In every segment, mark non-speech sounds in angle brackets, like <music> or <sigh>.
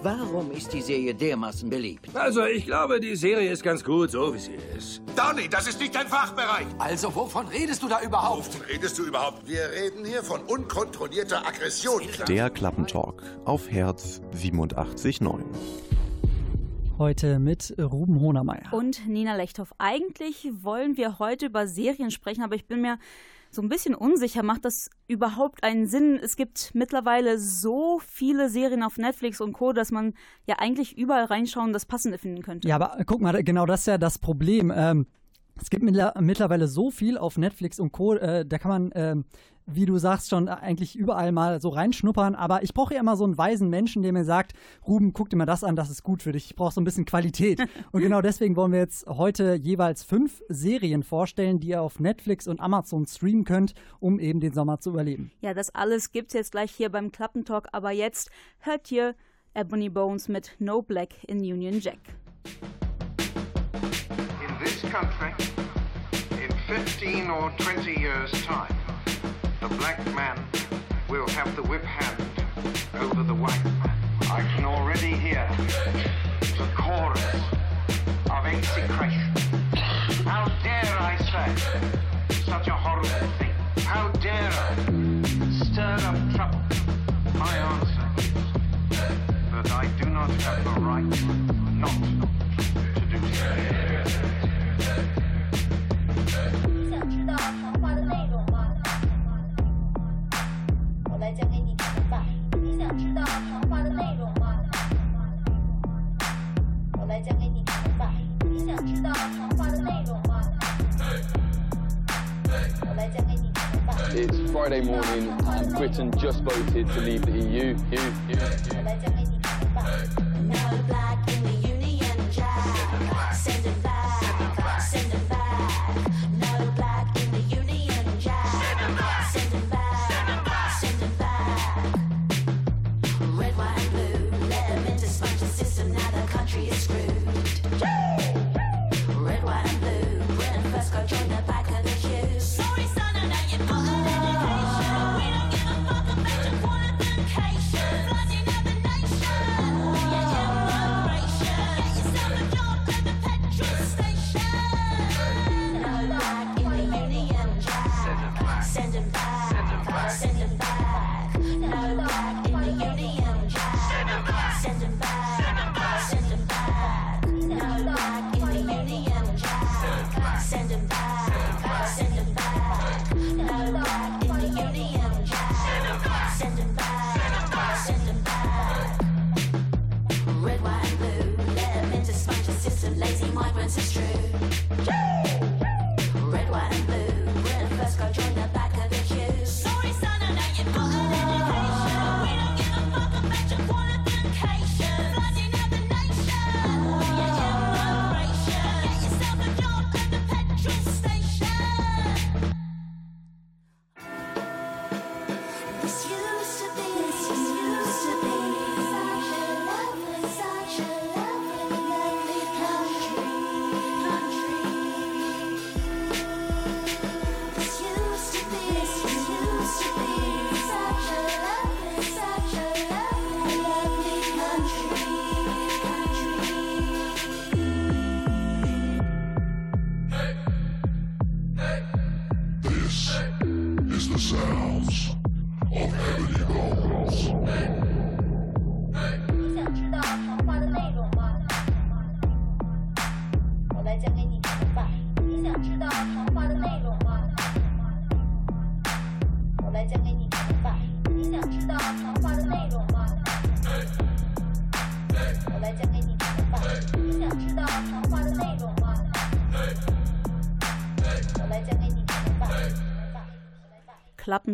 Warum ist die Serie dermaßen beliebt? Also, ich glaube, die Serie ist ganz gut, so wie sie ist. Donny, das ist nicht dein Fachbereich. Also, wovon redest du da überhaupt? Wovon redest du überhaupt? Wir reden hier von unkontrollierter Aggression. Der Klappentalk auf Herz 87.9. Heute mit Ruben Honermeier. Und Nina Lechthoff. Eigentlich wollen wir heute über Serien sprechen, aber ich bin mir so ein bisschen unsicher. Macht das überhaupt einen Sinn? Es gibt mittlerweile so viele Serien auf Netflix und Co., dass man ja eigentlich überall reinschauen das Passende finden könnte. Ja, aber guck mal, genau das ist ja das Problem. Ähm, es gibt mittlerweile so viel auf Netflix und Co., äh, da kann man ähm, wie du sagst, schon eigentlich überall mal so reinschnuppern. Aber ich brauche ja immer so einen weisen Menschen, der mir sagt, Ruben, guck dir mal das an, das ist gut für dich. Ich brauche so ein bisschen Qualität. <laughs> Und genau deswegen wollen wir jetzt heute jeweils fünf Serien vorstellen, die ihr auf Netflix und Amazon streamen könnt, um eben den Sommer zu überleben. Ja, das alles gibt es jetzt gleich hier beim Klappentalk. Aber jetzt hört ihr Ebony Bones mit No Black in Union Jack. In this country, in 15 or 20 years' time, the black man will have the whip hand over the white man. I can already hear the chorus of execration. How dare I say such a horrible thing? How dare I stir up trouble? My answer is that I do not have the right not to do so. 知道谈话的内容吗？我来讲给你听吧。你想知道谈话的内容吗？我来讲给你听吧。 It's Friday morning and Britain just voted to leave the EU. EU,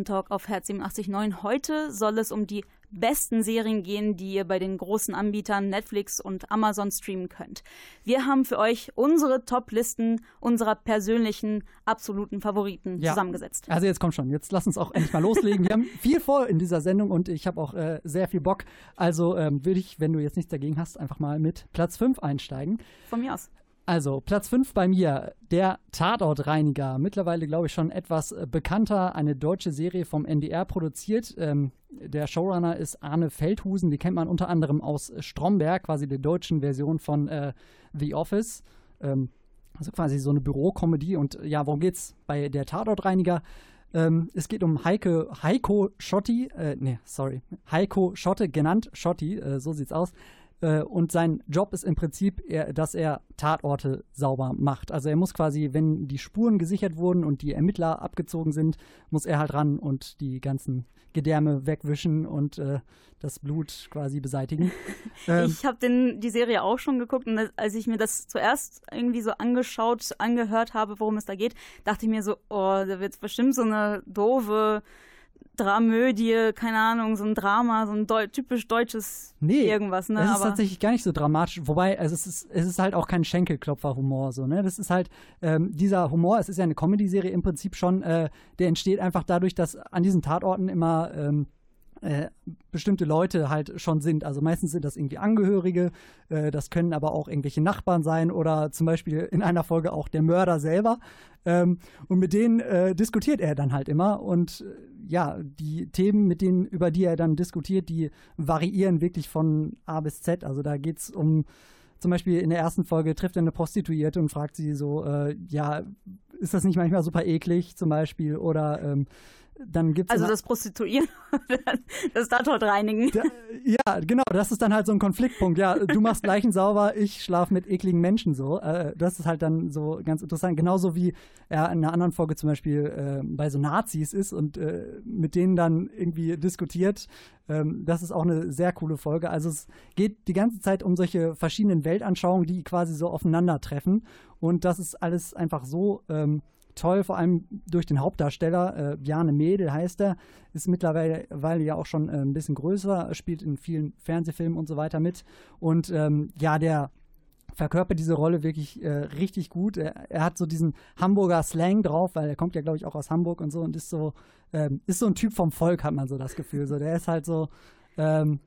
Klappentalk auf Herz 87.9. Heute soll es um die besten Serien gehen, die ihr bei den großen Anbietern Netflix und Amazon streamen könnt. Wir haben für euch unsere Top-Listen unserer persönlichen, absoluten Favoriten Ja. zusammengesetzt. Also jetzt komm schon, jetzt lass uns auch endlich mal loslegen. Wir haben <laughs> viel vor in dieser Sendung und ich habe auch äh, sehr viel Bock. Also ähm, würde ich, wenn du jetzt nichts dagegen hast, einfach mal mit Platz 5 einsteigen. Von mir aus. Also, Platz 5 bei mir, der Tatortreiniger. Mittlerweile, glaube ich, schon etwas äh, bekannter. Eine deutsche Serie vom NDR produziert. Ähm, der Showrunner ist Arne Feldhusen. Die kennt man unter anderem aus Stromberg, quasi der deutschen Version von äh, The Office. Ähm, also quasi so eine Bürokomödie. Und ja, worum geht's bei der Tatortreiniger? Ähm, es geht um Heike, Heiko Schotti, äh, nee, sorry, Heiko Schotte, genannt Schotti, äh, so sieht's aus. Äh, und sein Job ist im Prinzip, dass er Tatorte sauber macht. Also er muss quasi, wenn die Spuren gesichert wurden und die Ermittler abgezogen sind, muss er halt ran und die ganzen Gedärme wegwischen und äh, das Blut quasi beseitigen. <laughs> Ähm, Ich habe die Serie auch schon geguckt und als ich mir das zuerst irgendwie so angeschaut, angehört habe, worum es da geht, dachte ich mir so, oh, da wird bestimmt so eine doofe Dramödie, keine Ahnung, so ein Drama, so ein deu typisch deutsches Nee, irgendwas, ne? Es ist Aber tatsächlich gar nicht so dramatisch. Wobei, also es ist, es ist halt auch kein Schenkelklopfer-Humor, so, ne? Das ist halt, ähm, dieser Humor, es ist ja eine Comedy-Serie im Prinzip schon, äh, der entsteht einfach dadurch, dass an diesen Tatorten immer ähm, äh, bestimmte Leute halt schon sind. Also meistens sind das irgendwie Angehörige, äh, das können aber auch irgendwelche Nachbarn sein oder zum Beispiel in einer Folge auch der Mörder selber. Ähm, und mit denen äh, diskutiert er dann halt immer. Und äh, ja, die Themen, mit denen, über die er dann diskutiert, die variieren wirklich von A bis Z. Also da geht es um zum Beispiel in der ersten Folge trifft er eine Prostituierte und fragt sie so, äh, ja, ist das nicht manchmal super eklig zum Beispiel? Oder ähm, dann gibt es also das Prostituieren, <laughs> das Tatortreinigen. da, ja, genau, das ist dann halt so ein Konfliktpunkt. Ja, du machst Leichen sauber, ich schlafe mit ekligen Menschen so. Äh, das ist halt dann so ganz interessant. Genauso wie er in einer anderen Folge zum Beispiel äh, bei so Nazis ist und äh, mit denen dann irgendwie diskutiert. Ähm, das ist auch eine sehr coole Folge. Also es geht die ganze Zeit um solche verschiedenen Weltanschauungen, die quasi so aufeinandertreffen. Und das ist alles einfach so. Ähm, toll, vor allem durch den Hauptdarsteller, äh, Bjarne Mädel heißt er, ist mittlerweile weil ja auch schon äh, ein bisschen größer, spielt in vielen Fernsehfilmen und so weiter mit. Und ähm, ja, der verkörpert diese Rolle wirklich äh, richtig gut. Er, er, hat so diesen Hamburger Slang drauf, weil er kommt ja, glaube ich, auch aus Hamburg und so und ist so, ähm, ist so ein Typ vom Volk, hat man so das Gefühl. So, der ist halt so, ähm,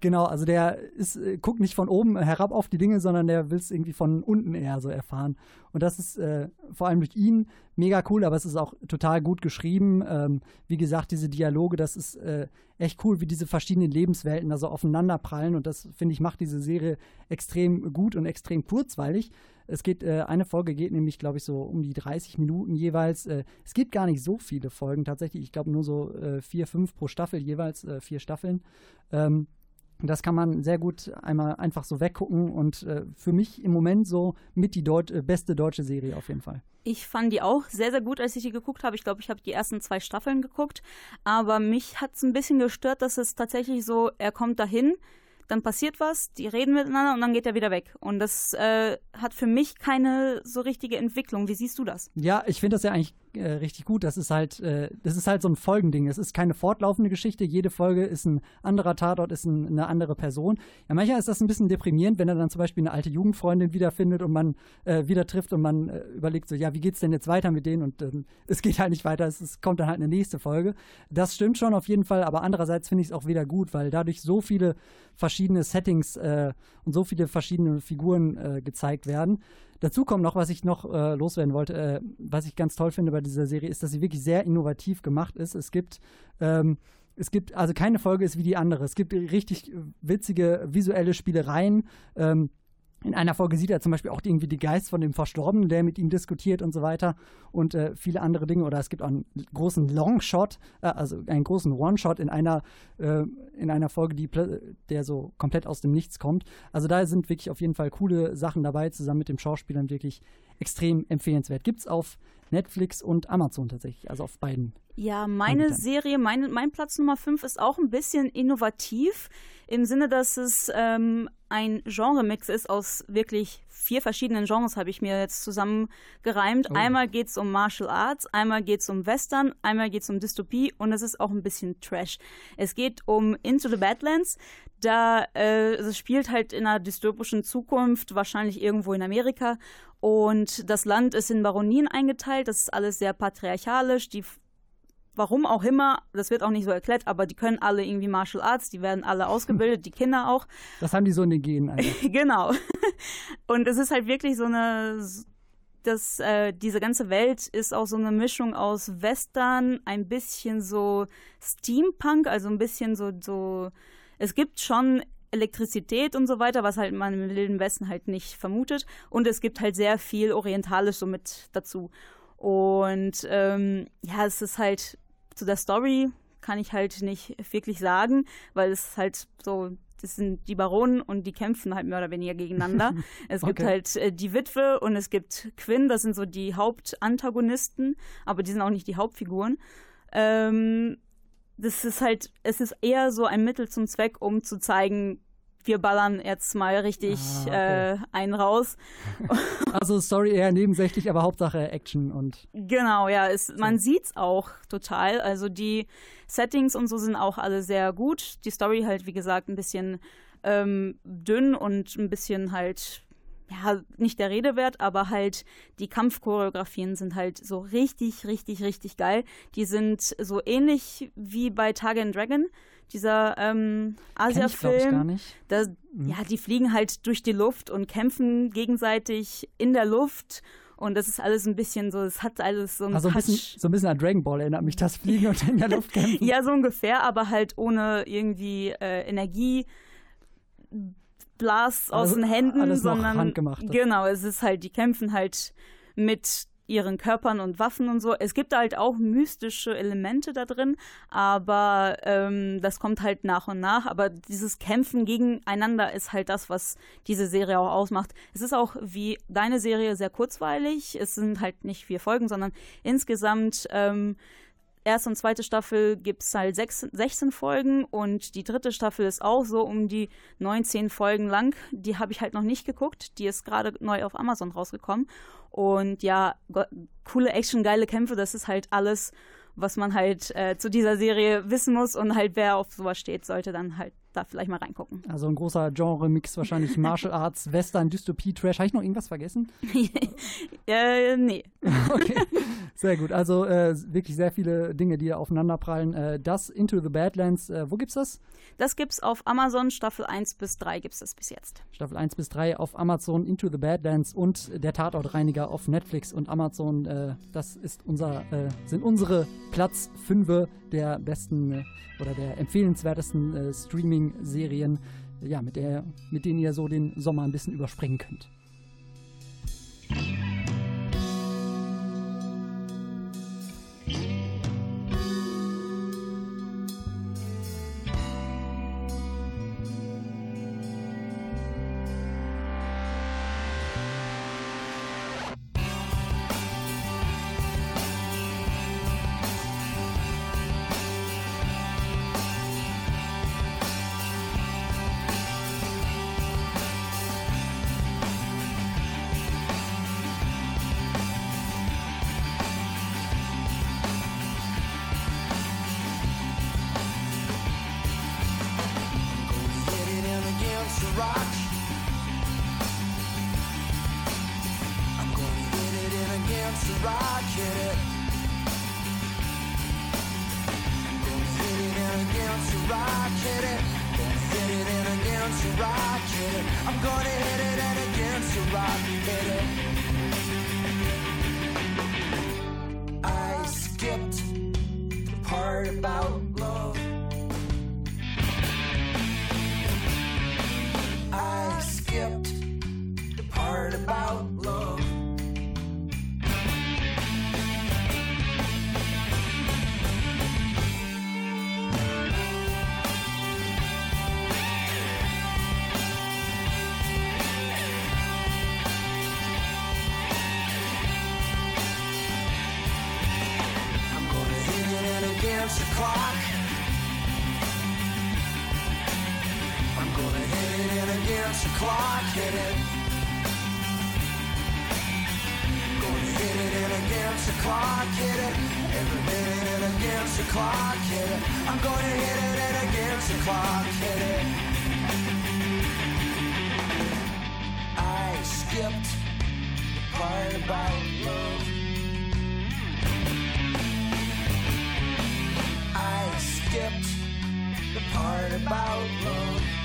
Genau, also der ist, äh, guckt nicht von oben herab auf die Dinge, sondern der will es irgendwie von unten eher so erfahren. Und das ist äh, vor allem durch ihn mega cool, aber es ist auch total gut geschrieben. Ähm, wie gesagt, diese Dialoge, das ist äh, echt cool, wie diese verschiedenen Lebenswelten da so aufeinanderprallen. Und das, finde ich, macht diese Serie extrem gut und extrem kurzweilig. Es geht, äh, eine Folge geht nämlich, glaube ich, so um die 30 Minuten jeweils. Äh, es gibt gar nicht so viele Folgen tatsächlich. Ich glaube nur so äh, vier, fünf pro Staffel jeweils, vier Staffeln. Ähm, das kann man sehr gut einmal einfach so weggucken und äh, für mich im Moment so mit die Deut äh, beste deutsche Serie auf jeden Fall. Ich fand die auch sehr, sehr gut, als ich die geguckt habe. Ich glaube, ich habe die ersten zwei Staffeln geguckt. Aber mich hat es ein bisschen gestört, dass es tatsächlich so, er kommt dahin, dann passiert was, die reden miteinander und dann geht er wieder weg. Und das äh, hat für mich keine so richtige Entwicklung. Wie siehst du das? Ja, ich finde das ja eigentlich äh, richtig gut. Das ist halt, äh, das ist halt so ein Folgending. Es ist keine fortlaufende Geschichte. Jede Folge ist ein anderer Tatort, ist ein, eine andere Person. Ja, manchmal ist das ein bisschen deprimierend, wenn er dann zum Beispiel eine alte Jugendfreundin wiederfindet und man äh, wieder trifft und man äh, überlegt so, ja, wie geht's denn jetzt weiter mit denen? Und <laughs> es geht halt nicht weiter. Es, es kommt dann halt eine nächste Folge. Das stimmt schon auf jeden Fall. Aber andererseits finde ich es auch wieder gut, weil dadurch so viele verschiedene Settings äh, und so viele verschiedene Figuren gezeigt werden. Dazu kommt noch, was ich noch äh, loswerden wollte, äh, was ich ganz toll finde bei dieser Serie, ist, dass sie wirklich sehr innovativ gemacht ist. Es gibt, ähm, es gibt, also keine Folge ist wie die andere. Es gibt richtig witzige visuelle Spielereien. Ähm, in einer Folge sieht er zum Beispiel auch irgendwie die Geist von dem Verstorbenen, der mit ihm diskutiert und so weiter und äh, viele andere Dinge. Oder es gibt auch einen großen Longshot, äh, also einen großen One-Shot in einer, äh, in einer Folge, die, der so komplett aus dem Nichts kommt. Also da sind wirklich auf jeden Fall coole Sachen dabei, zusammen mit dem Schauspielern wirklich extrem empfehlenswert. Gibt es auf Netflix und Amazon tatsächlich, also auf beiden. Ja, meine Anbietern. Serie, mein, mein Platz Nummer 5 ist auch ein bisschen innovativ, im Sinne, dass es ähm, ein Genremix ist aus wirklich vier verschiedenen Genres, habe ich mir jetzt zusammengereimt. Oh. Einmal geht es um Martial Arts, einmal geht es um Western, einmal geht es um Dystopie und es ist auch ein bisschen Trash. Es geht um Into the Badlands. Da äh, es spielt halt in einer dystopischen Zukunft, wahrscheinlich irgendwo in Amerika. Und das Land ist in Baronien eingeteilt. Das ist alles sehr patriarchalisch. Die warum auch immer, das wird auch nicht so erklärt, aber die können alle irgendwie Martial Arts, die werden alle ausgebildet, die Kinder auch. Das haben die so in den Genen. <laughs> Genau. Und es ist halt wirklich so eine, das, äh, diese ganze Welt ist auch so eine Mischung aus Western, ein bisschen so Steampunk, also ein bisschen so, so, es gibt schon Elektrizität und so weiter, was halt man im Wilden Westen halt nicht vermutet. Und es gibt halt sehr viel Orientalisch so mit dazu. Und ähm, ja, es ist halt zu der Story kann ich halt nicht wirklich sagen, weil es halt so, das sind die Baronen und die kämpfen halt mehr oder weniger gegeneinander. <laughs> es gibt Okay. halt äh, die Witwe und es gibt Quinn, das sind so die Hauptantagonisten, aber die sind auch nicht die Hauptfiguren. Ähm, das ist halt, es ist eher so ein Mittel zum Zweck, um zu zeigen, wir ballern jetzt mal richtig Ah, okay. äh, einen raus. <laughs> Also Story eher nebensächlich, aber Hauptsache Action und Genau, ja, es, man sieht's auch total. Also die Settings und so sind auch alle sehr gut. Die Story halt, wie gesagt, ein bisschen ähm, dünn und ein bisschen halt, ja, nicht der Rede wert, aber halt die Kampfchoreografien sind halt so richtig, richtig, richtig geil. Die sind so ähnlich wie bei and Dragon, dieser ähm, Asia-Film. Da, ja, die fliegen halt durch die Luft und kämpfen gegenseitig in der Luft. Und das ist alles ein bisschen so, es hat alles so ein Also ein bisschen, so ein bisschen an Dragon Ball erinnert mich das Fliegen und in der Luft <laughs> kämpfen. Ja, so ungefähr, aber halt ohne irgendwie äh, Energie. Blasts aus Also den Händen, alles sondern genau, es ist halt, die kämpfen halt mit ihren Körpern und Waffen und so. Es gibt halt auch mystische Elemente da drin, aber ähm, das kommt halt nach und nach. Aber dieses Kämpfen gegeneinander ist halt das, was diese Serie auch ausmacht. Es ist auch wie deine Serie sehr kurzweilig. Es sind halt nicht vier Folgen, sondern insgesamt ähm, erste und zweite Staffel gibt es halt sechs, 16 Folgen und die dritte Staffel ist auch so um die 19 Folgen lang. Die habe ich halt noch nicht geguckt. Die ist gerade neu auf Amazon rausgekommen. Und ja, coole Action, geile Kämpfe, das ist halt alles, was man halt äh, zu dieser Serie wissen muss. Und halt, wer auf sowas steht, sollte dann halt da vielleicht mal reingucken. Also ein großer Genre-Mix wahrscheinlich <laughs> Martial Arts, Western, Dystopie, Trash. Habe ich noch irgendwas vergessen? <laughs> äh, nee. <laughs> Okay, sehr gut. Also äh, wirklich sehr viele Dinge, die da aufeinanderprallen. Äh, das Into the Badlands, äh, wo gibt's das? Das gibt's auf Amazon, Staffel 1 bis 3 gibt's das bis jetzt. Staffel 1 bis 3 auf Amazon, Into the Badlands und der Tatortreiniger auf Netflix und Amazon. Äh, das ist unser, äh, sind unsere Platz 5 der besten äh, oder der empfehlenswertesten äh, Streaming-Serien, ja, mit, der, mit denen ihr so den Sommer ein bisschen überspringen könnt. Against the clock. I'm gonna hit it in against the clock. Hit it. Gonna hit it in against the clock. Hit it. Every minute in against the clock. Hit it. I'm gonna hit it in against the clock. Hit it. I skipped the part about love. hard about love.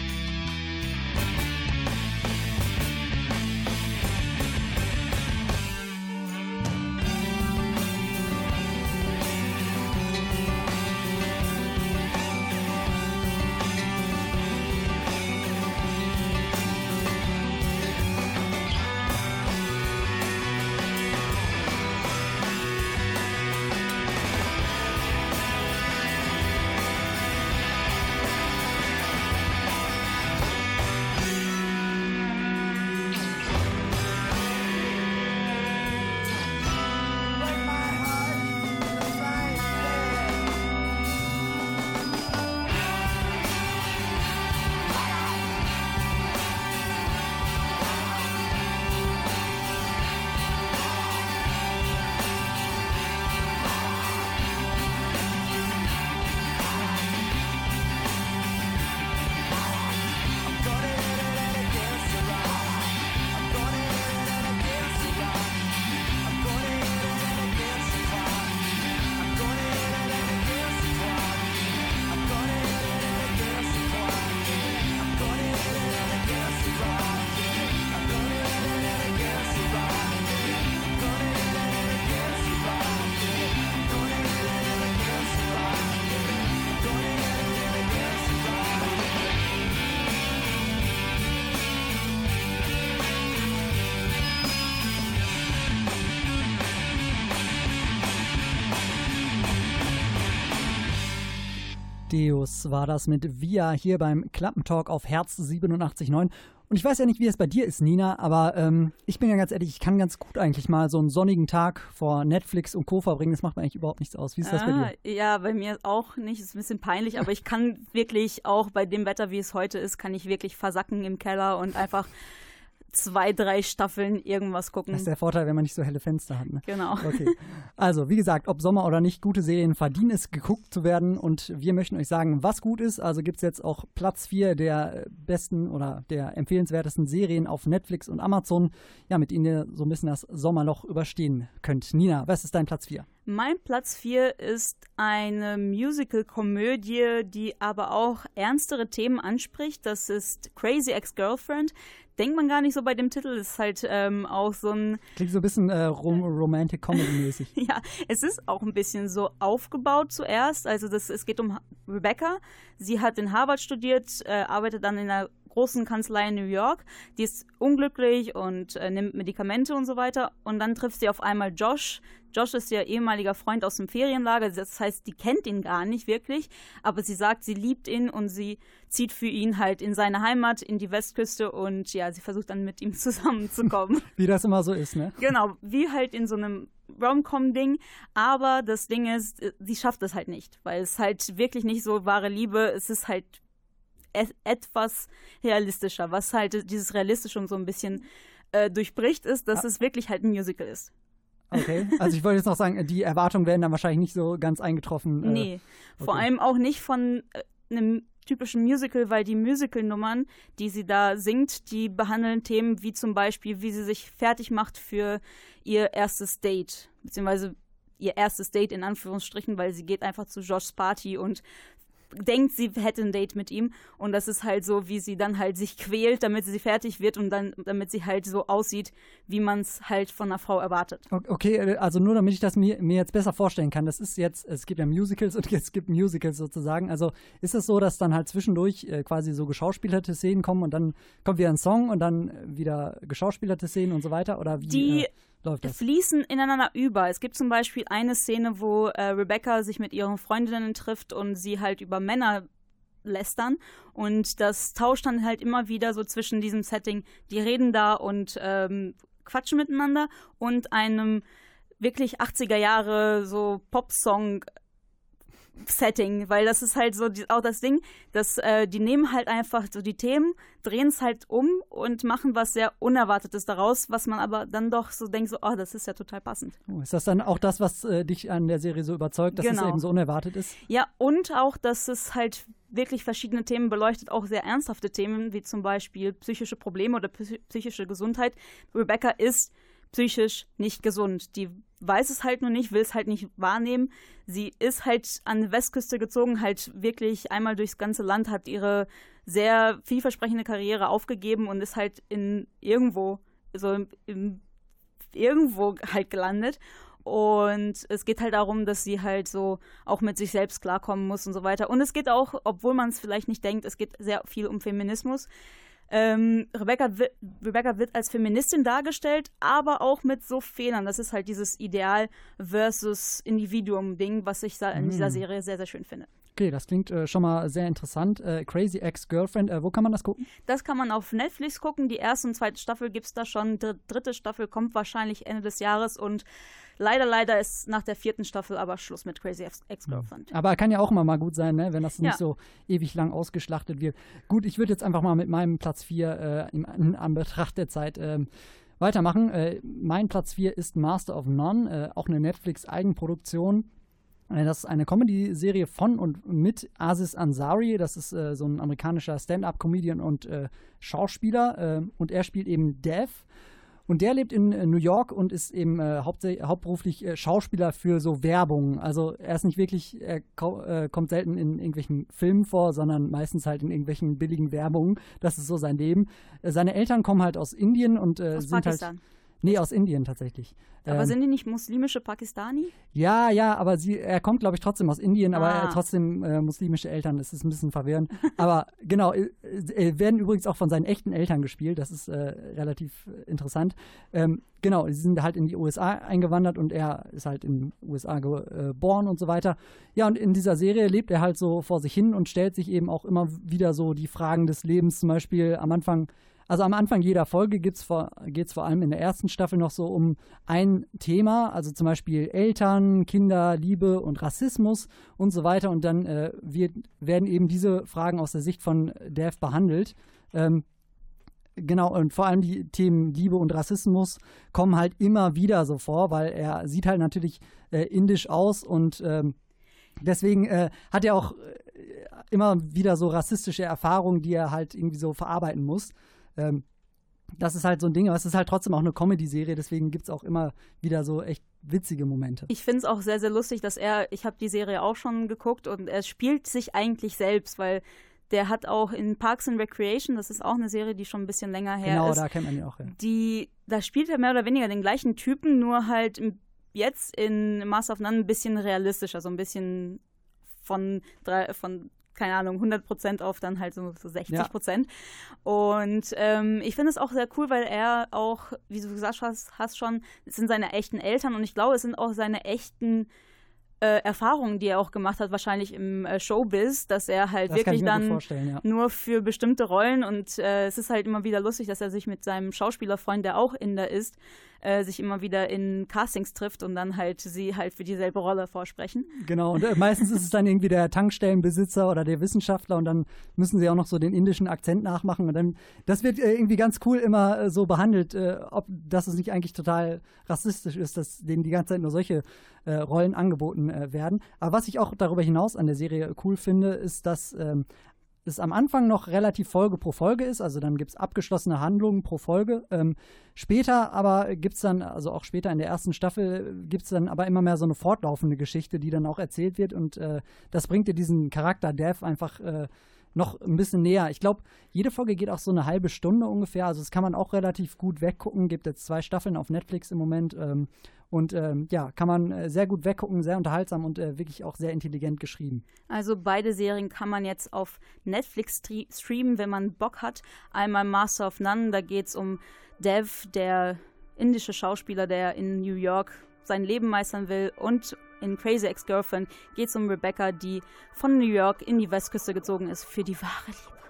Deus war das mit Via hier beim Klappentalk auf Herz 87.9. Und ich weiß ja nicht, wie es bei dir ist, Nina, aber ähm, ich bin ja ganz ehrlich, ich kann ganz gut eigentlich mal so einen sonnigen Tag vor Netflix und Co. verbringen. Das macht mir eigentlich überhaupt nichts aus. Wie ist das bei Ah, dir? Ja, bei mir auch nicht. Ist ein bisschen peinlich, aber ich kann wirklich auch bei dem Wetter, wie es heute ist, kann ich wirklich versacken im Keller und einfach zwei, drei Staffeln irgendwas gucken. Das ist der Vorteil, wenn man nicht so helle Fenster hat. Ne? Genau. Okay. Also, wie gesagt, ob Sommer oder nicht, gute Serien verdienen es, geguckt zu werden. Und wir möchten euch sagen, was gut ist. Also gibt es jetzt auch Platz 4 der besten oder der empfehlenswertesten Serien auf Netflix und Amazon, ja, mit denen ihr so ein bisschen das Sommerloch überstehen könnt. Nina, was ist dein Platz 4? Mein Platz 4 ist eine Musical-Komödie, die aber auch ernstere Themen anspricht. Das ist Crazy Ex-Girlfriend. Denkt man gar nicht so bei dem Titel. Ist halt ähm, auch so ein Klingt so ein bisschen äh, rom Romantic Comedy-mäßig. <laughs> Ja, es ist auch ein bisschen so aufgebaut zuerst. Also das, es geht um Rebecca. Sie hat in Harvard studiert, äh, arbeitet dann in einer großen Kanzlei in New York. Die ist unglücklich und äh, nimmt Medikamente und so weiter. Und dann trifft sie auf einmal Josh. Josh ist ihr ehemaliger Freund aus dem Ferienlager. Das heißt, die kennt ihn gar nicht wirklich. Aber sie sagt, sie liebt ihn und sie zieht für ihn halt in seine Heimat, in die Westküste. Und ja, sie versucht dann mit ihm <laughs> zusammenzukommen. Wie das immer so ist, ne? Genau, wie halt in so einem Rom-Com-Ding. Aber das Ding ist, äh, sie schafft es halt nicht, weil es halt wirklich nicht so wahre Liebe. Es ist halt etwas realistischer. Was halt dieses Realistische und so ein bisschen äh, durchbricht, ist, dass Ah. es wirklich halt ein Musical ist. Okay. Also ich wollte jetzt noch sagen, die Erwartungen werden dann wahrscheinlich nicht so ganz eingetroffen. äh, Nee, vor okay. allem auch nicht von äh, einem typischen Musical, weil die Musical-Nummern, die sie da singt, die behandeln Themen wie zum Beispiel, wie sie sich fertig macht für ihr erstes Date, beziehungsweise ihr erstes Date in Anführungsstrichen, weil sie geht einfach zu Joshs Party und denkt, sie hätte ein Date mit ihm und das ist halt so, wie sie dann halt sich quält, damit sie fertig wird und dann, damit sie halt so aussieht, wie man es halt von einer Frau erwartet. Okay, äh, also nur damit ich das mir, mir jetzt besser vorstellen kann, das ist jetzt, es gibt ja Musicals und <laughs> es gibt Musicals sozusagen. Also ist es so, dass dann halt zwischendurch äh, quasi so geschauspielerte Szenen kommen und dann kommt wieder ein Song und dann wieder geschauspielerte Szenen und so weiter? Oder wie Die äh, läuft das? fließen ineinander über. Es gibt zum Beispiel eine Szene, wo äh, Rebecca sich mit ihren Freundinnen trifft und sie halt über Männer lästern und das tauscht dann halt immer wieder so zwischen diesem Setting, die reden da und ähm, quatschen miteinander und einem wirklich 80er Jahre so Popsong Setting, weil das ist halt so die, auch das Ding, dass äh, die nehmen halt einfach so die Themen, drehen es halt um und machen was sehr Unerwartetes daraus, was man aber dann doch so denkt, so, oh, das ist ja total passend. Oh, ist das dann auch das, was äh, dich an der Serie so überzeugt, dass es Genau. eben so unerwartet ist? Ja, und auch, dass es halt wirklich verschiedene Themen beleuchtet, auch sehr ernsthafte Themen, wie zum Beispiel psychische Probleme oder psy- psychische Gesundheit. Rebecca ist psychisch nicht gesund. Die weiß es halt nur nicht, will es halt nicht wahrnehmen. Sie ist halt an die Westküste gezogen, halt wirklich einmal durchs ganze Land, hat ihre sehr vielversprechende Karriere aufgegeben und ist halt in irgendwo, so im, im, irgendwo halt gelandet. Und es geht halt darum, dass sie halt so auch mit sich selbst klarkommen muss und so weiter. Und es geht auch, obwohl man es vielleicht nicht denkt, es geht sehr viel um Feminismus. Ähm, Rebecca, Rebecca wird als Feministin dargestellt, aber auch mit so Fehlern. Das ist halt dieses Ideal versus Individuum-Ding, was ich in dieser Mm. Serie sehr, sehr schön finde. Okay, das klingt äh, schon mal sehr interessant. Äh, Crazy Ex-Girlfriend, äh, wo kann man das gucken? Das kann man auf Netflix gucken. Die erste und zweite Staffel gibt es da schon. Die dritte Staffel kommt wahrscheinlich Ende des Jahres und leider, leider ist nach der vierten Staffel aber Schluss mit Crazy Ex- Ex-Girlfriend. Aber kann ja auch immer mal gut sein, ne? wenn das nicht Ja. so ewig lang ausgeschlachtet wird. Gut, ich würde jetzt einfach mal mit meinem Platz 4 äh, in, in Anbetracht der Zeit ähm, weitermachen. Äh, mein Platz 4 ist Master of None, äh, auch eine Netflix-Eigenproduktion. Äh, Das ist eine Comedy-Serie von und mit Aziz Ansari. Das ist äh, so ein amerikanischer Stand-up-Comedian und äh, Schauspieler. Äh, und er spielt eben Dev. Und der lebt in äh, New York und ist eben äh, hauptberuflich Schauspieler für so Werbung. Also er ist nicht wirklich, er ko äh, kommt selten in irgendwelchen Filmen vor, sondern meistens halt in irgendwelchen billigen Werbungen. Das ist so sein Leben. Seine Eltern kommen halt aus Indien und Aus sind Pakistan. halt. Nee, aus Indien tatsächlich. Aber Ähm, sind die nicht muslimische Pakistani? ja, ja, aber sie, er kommt, glaube ich, trotzdem aus Indien, aber er Ah. hat trotzdem äh, muslimische Eltern. Das ist ein bisschen verwirrend. <laughs> aber genau, äh, äh, werden übrigens auch von seinen echten Eltern gespielt. Das ist äh, relativ äh, interessant. Ähm, genau, sie sind halt in die USA eingewandert und er ist halt in den USA ge- äh, geboren und so weiter. Ja, und in dieser Serie lebt er halt so vor sich hin und stellt sich eben auch immer wieder so die Fragen des Lebens. Zum Beispiel am Anfang also am Anfang jeder Folge geht es vor, vor allem in der ersten Staffel noch so um ein Thema, also zum Beispiel Eltern, Kinder, Liebe und Rassismus und so weiter. Und dann äh, wird, werden eben diese Fragen aus der Sicht von Dev behandelt. Ähm, Genau, und vor allem die Themen Liebe und Rassismus kommen halt immer wieder so vor, weil er sieht halt natürlich äh, indisch aus und ähm, deswegen äh, hat er auch äh, immer wieder so rassistische Erfahrungen, die er halt irgendwie so verarbeiten muss. Ähm, das ist halt so ein Ding, aber es ist halt trotzdem auch eine Comedy-Serie, deswegen gibt es auch immer wieder so echt witzige Momente. Ich finde es auch sehr, sehr lustig, dass er, ich habe die Serie auch schon geguckt und er spielt sich eigentlich selbst, weil der hat auch in Parks and Recreation, das ist auch eine Serie, die schon ein bisschen länger her Genau, ist, da kennt man ihn auch. Ja. die, da spielt er mehr oder weniger den gleichen Typen, nur halt jetzt in Master of None ein bisschen realistischer, so ein bisschen von, drei, von keine Ahnung, 100% auf dann halt so, so 60%. Und ähm, ich finde es auch sehr cool, weil er auch, wie du gesagt hast, hast schon, es sind seine echten Eltern und ich glaube, es sind auch seine echten äh, Erfahrungen, die er auch gemacht hat, wahrscheinlich im äh, Showbiz, dass er halt Das wirklich dann ja. nur für bestimmte Rollen und äh, es ist halt immer wieder lustig, dass er sich mit seinem Schauspielerfreund, der auch Inder ist, äh, sich immer wieder in Castings trifft und dann halt sie halt für dieselbe Rolle vorsprechen. Genau, und äh, meistens ist es dann irgendwie der Tankstellenbesitzer oder der Wissenschaftler und dann müssen sie auch noch so den indischen Akzent nachmachen und dann, das wird äh, irgendwie ganz cool immer äh, so behandelt, äh, ob dass es nicht eigentlich total rassistisch ist, dass denen die ganze Zeit nur solche äh, Rollen angeboten werden. Aber was ich auch darüber hinaus an der Serie cool finde, ist, dass ähm, es am Anfang noch relativ Folge pro Folge ist, also dann gibt es abgeschlossene Handlungen pro Folge. Ähm, später aber gibt es dann, also auch später in der ersten Staffel, gibt es dann aber immer mehr so eine fortlaufende Geschichte, die dann auch erzählt wird und äh, das bringt dir diesen Charakter Dev einfach äh, noch ein bisschen näher. Ich glaube, jede Folge geht auch so eine halbe Stunde ungefähr, also das kann man auch relativ gut weggucken. Gibt jetzt zwei Staffeln auf Netflix im Moment ähm, und ähm, ja, kann man äh, sehr gut weggucken, sehr unterhaltsam und äh, wirklich auch sehr intelligent geschrieben. Also beide Serien kann man jetzt auf Netflix stre- streamen, wenn man Bock hat. Einmal Master of None, da geht es um Dev, der indische Schauspieler, der in New York sein Leben meistern will. Und in Crazy Ex-Girlfriend geht es um Rebecca, die von New York in die Westküste gezogen ist für die wahre Liebe.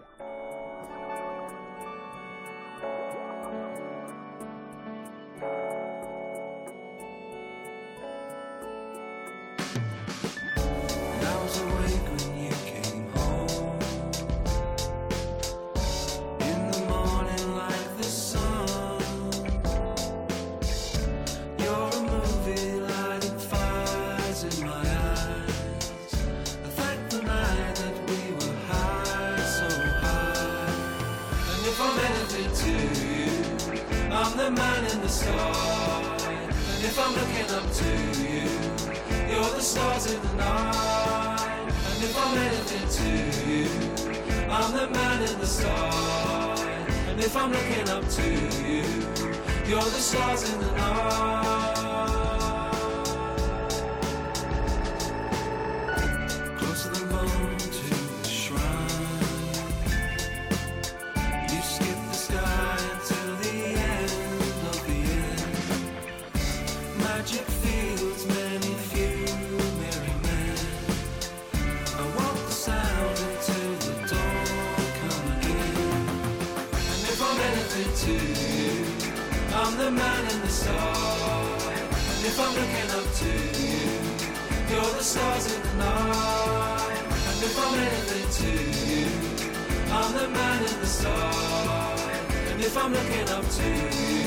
The in the night. And if I'm anything to you, I'm the man in the sky. And if I'm looking up to you, you're the stars in the night. If I'm looking up to you, you're the stars in the night. And if I'm anything to you, I'm the man in the sky. And if I'm looking up to you,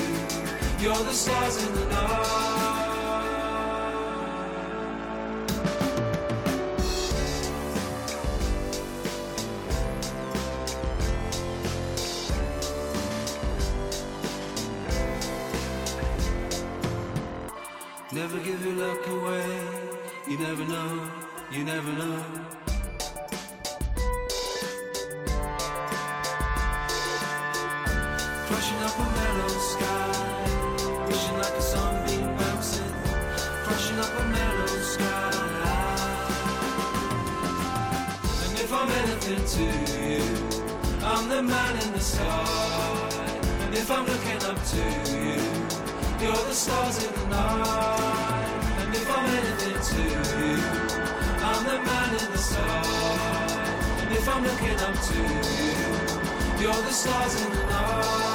you're the stars in the night. I'm looking up to you, you're the stars in the night.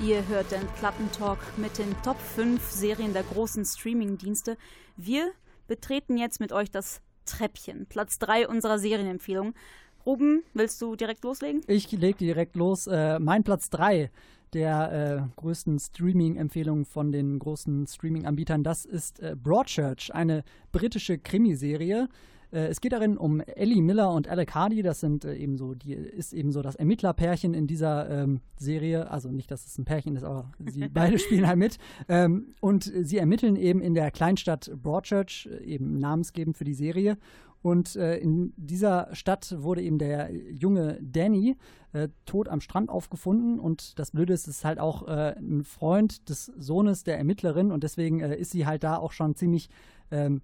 Ihr hört den Klappentalk mit den Top 5 Serien der großen Streaming-Dienste. Wir betreten jetzt mit euch das Treppchen, Platz 3 unserer Serienempfehlung. Ruben, willst du direkt loslegen? Ich lege direkt los. Äh, mein Platz 3 der äh, größten Streaming-Empfehlungen von den großen Streaming-Anbietern, das ist äh, Broadchurch, eine britische Krimiserie. Äh, es geht darin um Ellie Miller und Alec Hardy. Das sind äh, eben so, die ist eben so das Ermittlerpärchen in dieser ähm, Serie. Also nicht, dass es ein Pärchen ist, aber sie <laughs> beide spielen halt mit. Ähm, und sie ermitteln eben in der Kleinstadt Broadchurch, äh, eben namensgebend für die Serie. Und äh, in dieser Stadt wurde eben der junge Danny äh, tot am Strand aufgefunden. Und das Blöde ist, es ist halt auch äh, ein Freund des Sohnes der Ermittlerin. Und deswegen ist sie halt da auch schon ziemlich ähm,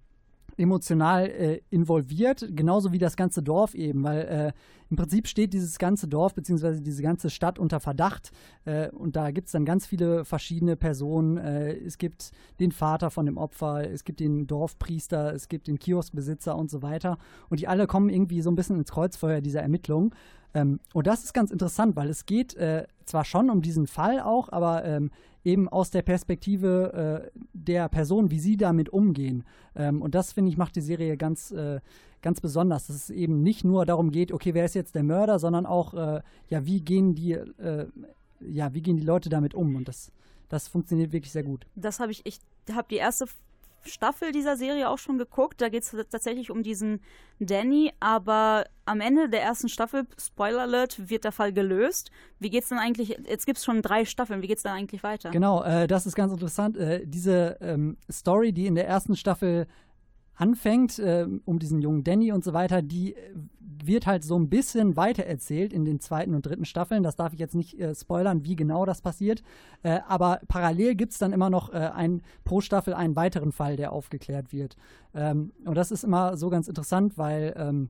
emotional äh, involviert, genauso wie das ganze Dorf eben, weil äh, im Prinzip steht dieses ganze Dorf bzw. diese ganze Stadt unter Verdacht äh, und da gibt es dann ganz viele verschiedene Personen. Äh, es gibt den Vater von dem Opfer, es gibt den Dorfpriester, es gibt den Kioskbesitzer und so weiter und die alle kommen irgendwie so ein bisschen ins Kreuzfeuer dieser Ermittlungen. Ähm, und das ist ganz interessant, weil es geht äh, zwar schon um diesen Fall auch, aber ähm, eben aus der Perspektive äh, der Person, wie sie damit umgehen. Ähm, und das, finde ich, macht die Serie ganz, äh, ganz besonders, dass es eben nicht nur darum geht, okay, wer ist jetzt der Mörder, sondern auch, äh, ja, wie gehen die, äh, ja, wie gehen die Leute damit um? Und das, das funktioniert wirklich sehr gut. Das habe ich, ich habe die erste Staffel dieser Serie auch schon geguckt. Da geht es tatsächlich um diesen Danny, aber am Ende der ersten Staffel, Spoiler Alert, wird der Fall gelöst. Wie geht's dann eigentlich, jetzt gibt es schon drei Staffeln, wie geht's dann eigentlich weiter? Genau, äh, das ist ganz interessant. Äh, diese ähm, Story, die in der ersten Staffel anfängt, äh, um diesen jungen Danny und so weiter, die äh, wird halt so ein bisschen weitererzählt in den zweiten und dritten Staffeln. Das darf ich jetzt nicht äh, spoilern, wie genau das passiert. Äh, aber parallel gibt es dann immer noch äh, ein, pro Staffel einen weiteren Fall, der aufgeklärt wird. Ähm, und das ist immer so ganz interessant, weil ähm,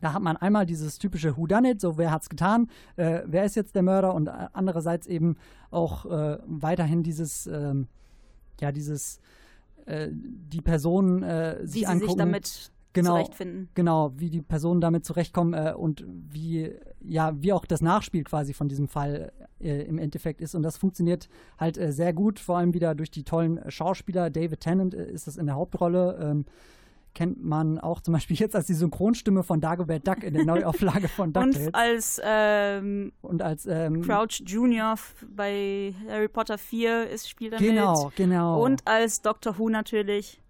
da hat man einmal dieses typische Who Done It, so wer hat's getan, äh, wer ist jetzt der Mörder und andererseits eben auch weiterhin dieses, ähm, ja, dieses, äh, die Personen äh, wie sich sie angucken. sich damit genau, zurechtfinden. Genau, wie die Personen damit zurechtkommen äh, und wie, ja, wie auch das Nachspiel quasi von diesem Fall äh, im Endeffekt ist. Und das funktioniert halt äh, sehr gut, vor allem wieder durch die tollen Schauspieler. David Tennant äh, ist das in der Hauptrolle. Ähm, kennt man auch zum Beispiel jetzt als die Synchronstimme von Dagobert Duck in der Neuauflage von <laughs> Und DuckTales. als ähm, Und als ähm, Crouch Junior bei Harry Potter 4 ist, spielt er Genau, mit. genau. Und als Doctor Who natürlich.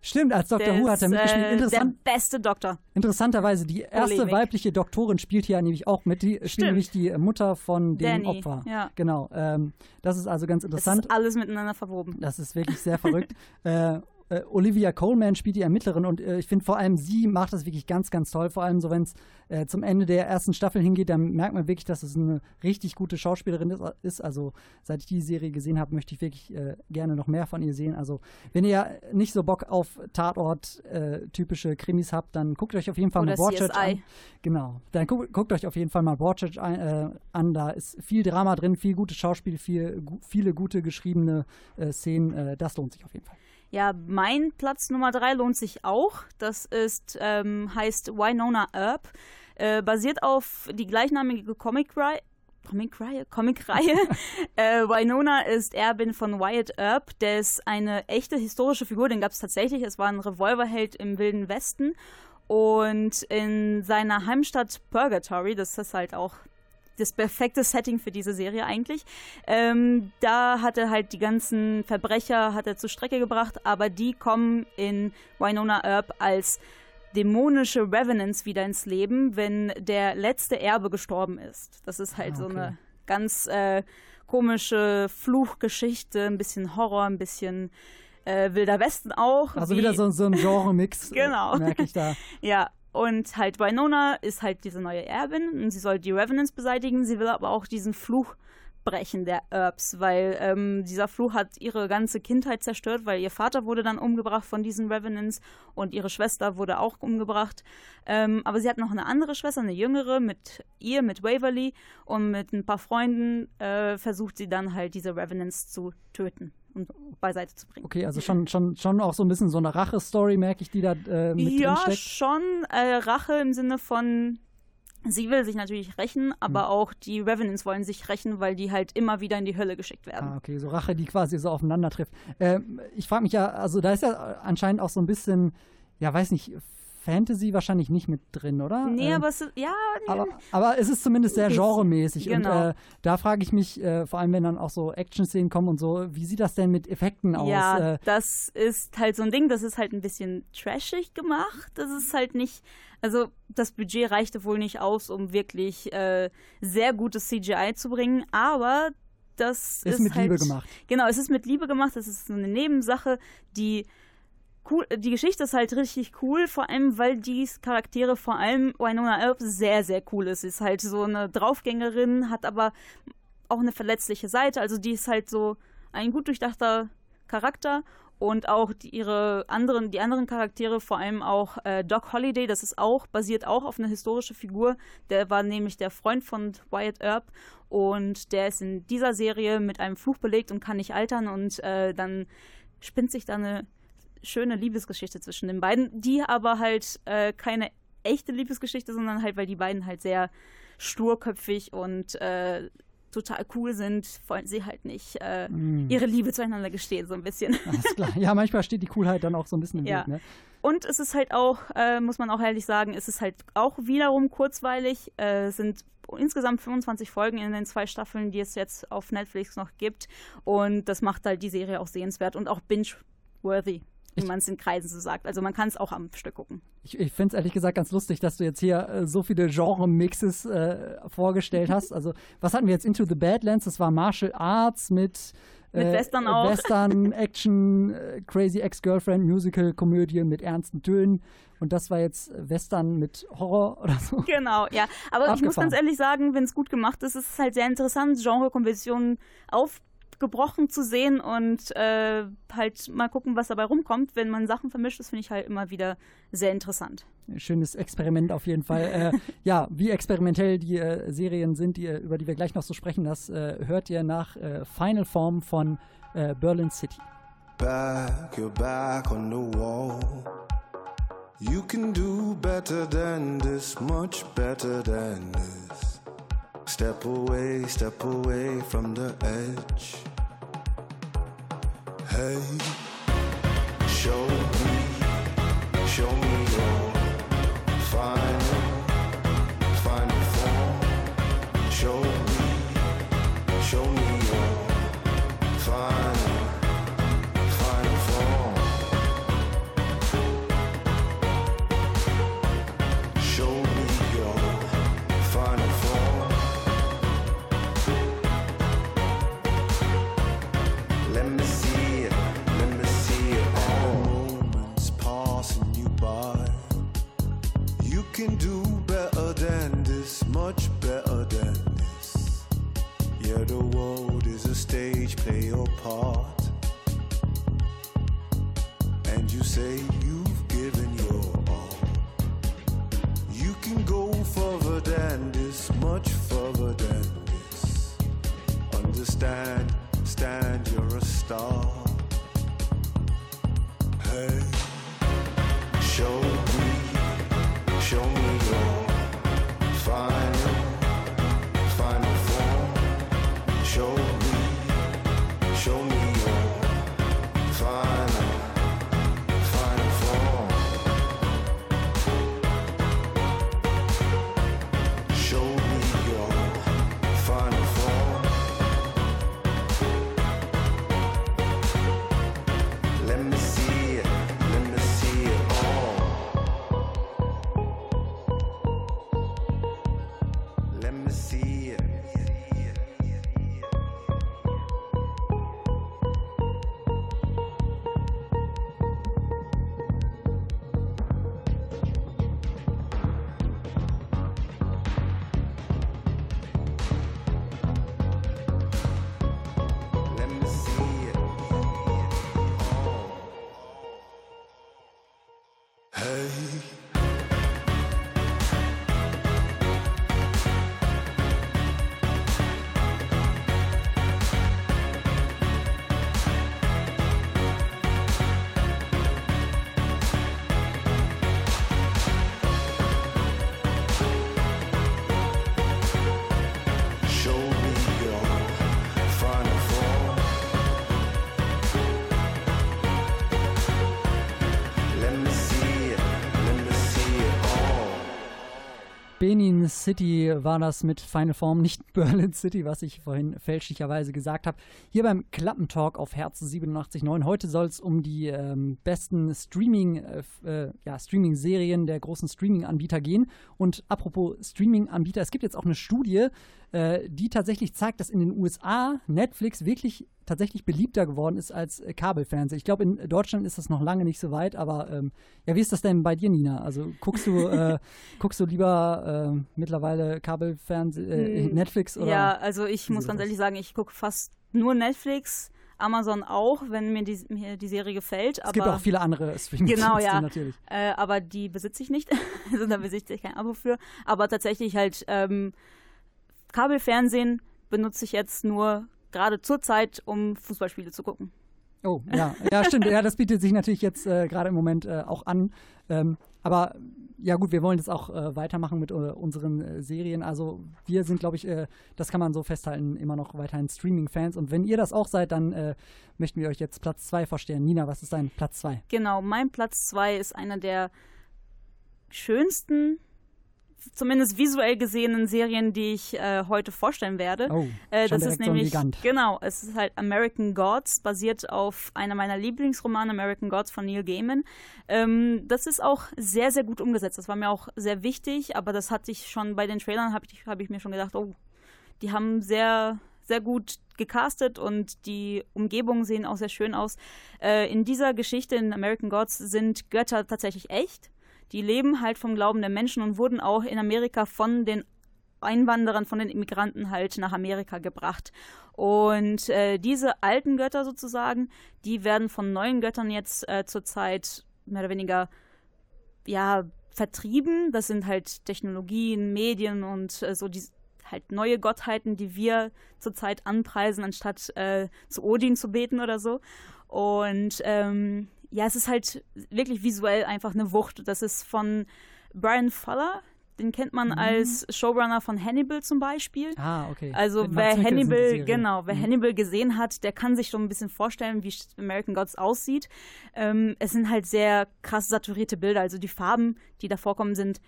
Stimmt, als der Who hat er mitgespielt. Äh, Interessant, der beste Doktor. interessanterweise, die erste Polemik. weibliche Doktorin spielt hier nämlich auch mit. Die spielt nämlich die Mutter von dem Danny, Opfer. ja. Genau. Ähm, das ist also ganz Das interessant. ist alles miteinander verwoben. Das ist wirklich sehr verrückt. <laughs> äh, äh, Olivia Coleman spielt die Ermittlerin und äh, ich finde vor allem sie macht das wirklich ganz, ganz toll. Vor allem so, wenn es äh, zum Ende der ersten Staffel hingeht, dann merkt man wirklich, dass es eine richtig gute Schauspielerin ist. Also seit ich die Serie gesehen habe, möchte ich wirklich äh, gerne noch mehr von ihr sehen. Also wenn ihr nicht so Bock auf Tatort-typische Krimis habt, dann guckt euch auf jeden Fall Oder mal Broadchurch CSI. an. Genau. Dann guckt, guckt euch auf jeden Fall mal Broadchurch äh, an. Da ist viel Drama drin, viel gutes Schauspiel, viel, gu viele gute geschriebene äh, Szenen. Äh, das lohnt sich auf jeden Fall. Ja, mein Platz Nummer drei lohnt sich auch. Das ist, ähm, heißt Winona Earp. Äh, basiert auf die gleichnamige Comic-Reihe. Comic-Reihe? Comic-Reihe. äh, Winona ist Erbin von Wyatt Earp. Der ist eine echte historische Figur. Den gab es tatsächlich. Es war ein Revolverheld im Wilden Westen. Und in seiner Heimstadt Purgatory, das ist halt auch das perfekte Setting für diese Serie eigentlich. Ähm, da hat er halt die ganzen Verbrecher hat er zur Strecke gebracht, aber die kommen in Winona Earp als dämonische Revenants wieder ins Leben, wenn der letzte Erbe gestorben ist. Das ist halt Ah, so okay. eine ganz äh, komische Fluchgeschichte, ein bisschen Horror, ein bisschen äh, Wilder Westen auch. Also wie- wieder so, so ein Genre-Mix, <laughs> Genau. merke ich da. Ja, und halt Winona ist halt diese neue Erbin und sie soll die Revenants beseitigen. Sie will aber auch diesen Fluch brechen der Erbs, weil ähm, dieser Fluch hat ihre ganze Kindheit zerstört, weil ihr Vater wurde dann umgebracht von diesen Revenants und ihre Schwester wurde auch umgebracht. Ähm, aber sie hat noch eine andere Schwester, eine jüngere, mit ihr, mit Waverly und mit ein paar Freunden äh, versucht sie dann halt diese Revenants zu töten und beiseite zu bringen. Okay, also schon, schon, schon auch so ein bisschen so eine Rache-Story, merke ich, die da äh, mit ja, drin steckt. schon äh, Rache im Sinne von, sie will sich natürlich rächen, aber Hm. auch die Revenants wollen sich rächen, weil die halt immer wieder in die Hölle geschickt werden. Ah, okay, so Rache, die quasi so aufeinander trifft. Ähm, ich frage mich ja, also da ist ja anscheinend auch so ein bisschen, ja, weiß nicht, Fantasy wahrscheinlich nicht mit drin, oder? Nee, Ähm, aber es ist, ja, aber, aber es ist zumindest sehr genremäßig. genau. Und äh, da frage ich mich, äh, vor allem wenn dann auch so Action-Szenen kommen und so, wie sieht das denn mit Effekten aus? ja, Äh, das ist halt so ein Ding, das ist halt ein bisschen trashig gemacht. Das ist halt nicht, also das Budget reichte wohl nicht aus, um wirklich äh, sehr gutes CGI zu bringen, aber das Ist ist, mit halt, Liebe gemacht. Genau, es ist mit Liebe gemacht. Es ist so eine Nebensache, die cool. Die Geschichte ist halt richtig cool, vor allem weil die Charaktere, vor allem Winona Earp, sehr sehr cool ist. Sie ist halt so eine Draufgängerin, hat aber auch eine verletzliche Seite. Also die ist halt so ein gut durchdachter Charakter und auch die, ihre anderen, die anderen Charaktere, vor allem auch äh, Doc Holliday, das ist auch, basiert auch auf einer historischen Figur. Der war nämlich der Freund von Wyatt Earp und der ist in dieser Serie mit einem Fluch belegt und kann nicht altern und äh, dann spinnt sich da eine schöne Liebesgeschichte zwischen den beiden, die aber halt äh, keine echte Liebesgeschichte, sondern halt, weil die beiden halt sehr sturköpfig und äh, total cool sind, wollen sie halt nicht äh, Mm. ihre Liebe zueinander gestehen, so ein bisschen. alles klar. Ja, manchmal steht die Coolheit dann auch so ein bisschen im Ja. Weg, ne? Und es ist halt auch, äh, muss man auch ehrlich sagen, es ist halt auch wiederum kurzweilig. Äh, es sind insgesamt 25 Folgen in den zwei Staffeln, die es jetzt auf Netflix noch gibt. Und das macht halt die Serie auch sehenswert und auch binge-worthy, wie man es in Kreisen so sagt. Also man kann es auch am Stück gucken. Ich, ich finde es ehrlich gesagt ganz lustig, dass du jetzt hier äh, so viele Genre-Mixes äh, vorgestellt hast. Also, was hatten wir jetzt? Into the Badlands, das war Martial Arts mit, Mit Western auch. Western, <laughs> Action, äh, Crazy Ex-Girlfriend, Musical, Komödie mit ernsten Tönen. Und das war jetzt Western mit Horror <laughs> oder so. Genau, ja. Aber ich muss Abgefahren. ganz ehrlich sagen, wenn es gut gemacht ist, ist es halt sehr interessant, Genrekonventionen aufgebrochen zu sehen und äh, halt mal gucken, was dabei rumkommt. Wenn man Sachen vermischt, das finde ich halt immer wieder sehr interessant. Schönes Experiment auf jeden Fall. äh, <laughs> ja, wie experimentell die äh, Serien sind, die, über die wir gleich noch so sprechen, das äh, hört ihr nach äh, Final Form von äh, Berlin City. back, you're back on the wall. You can do better than this, much better than this. Step away, step away from the edge. Hey, can do better than this, much better than this. Yeah, the world is a stage, play your part. And you say you Benin City war das mit Final Form, nicht <laughs> Berlin City, was ich vorhin fälschlicherweise gesagt habe. Hier beim Klappentalk auf Herz 87.9. Heute soll es um die ähm, besten Streaming, äh, äh, ja, Streaming-Serien der großen Streaming-Anbieter gehen. Und apropos Streaming-Anbieter, es gibt jetzt auch eine Studie, äh, die tatsächlich zeigt, dass in den USA Netflix wirklich tatsächlich beliebter geworden ist als äh, Kabelfernsehen. Ich glaube, in Deutschland ist das noch lange nicht so weit, aber ähm, ja, wie ist das denn bei dir, Nina? Also guckst du, <laughs> äh, guckst du lieber äh, mittlerweile Kabelfernsehen, Hm, Netflix oder? Ja, also ich muss ganz ehrlich sagen, ich gucke fast nur Netflix, Amazon auch, wenn mir die, mir die Serie gefällt. Es gibt auch viele andere streaming Genau, ja. natürlich. Äh, aber die besitze ich nicht. <laughs> also da besitze ich kein Abo für. Aber tatsächlich halt ähm, Kabelfernsehen benutze ich jetzt nur gerade zur Zeit, um Fußballspiele zu gucken. Oh, ja, ja, stimmt. Ja, das bietet sich natürlich jetzt äh, gerade im Moment äh, auch an. Ähm, aber ja gut, wir wollen jetzt auch äh, weitermachen mit äh, unseren äh, Serien. Also wir sind, glaube ich, äh, das kann man so festhalten, immer noch weiterhin Streaming-Fans. Und wenn ihr das auch seid, dann möchten wir euch jetzt Platz 2 vorstellen. Nina, was ist dein Platz 2? Genau, mein Platz 2 ist einer der schönsten, zumindest visuell gesehenen Serien, die ich äh, heute vorstellen werde. Oh, äh, das ist so nämlich Gigant. genau, es ist halt American Gods, basiert auf einer meiner Lieblingsromane American Gods von Neil Gaiman. Ähm, das ist auch sehr sehr gut umgesetzt. Das war mir auch sehr wichtig, aber das hatte ich schon bei den Trailern habe ich habe ich mir schon gedacht, oh, die haben sehr sehr gut gecastet und die Umgebungen sehen auch sehr schön aus. Äh, in dieser Geschichte in American Gods sind Götter tatsächlich echt. Die leben halt vom Glauben der Menschen und wurden auch in Amerika von den Einwanderern, von den Immigranten halt nach Amerika gebracht. Und äh, diese alten Götter sozusagen, die werden von neuen Göttern jetzt äh, zurzeit mehr oder weniger ja vertrieben. Das sind halt Technologien, Medien und äh, so die halt neue Gottheiten, die wir zurzeit anpreisen, anstatt äh, zu Odin zu beten oder so. Und ähm, ja, es ist halt wirklich visuell einfach eine Wucht. Das ist von Brian Fuller. Den kennt man Mhm. als Showrunner von Hannibal zum Beispiel. Ah, okay. Also Mit wer Hannibal, genau, wer Mhm. Hannibal gesehen hat, der kann sich schon ein bisschen vorstellen, wie American Gods aussieht. Ähm, es sind halt sehr krass saturierte Bilder. Also die Farben, die da vorkommen, sind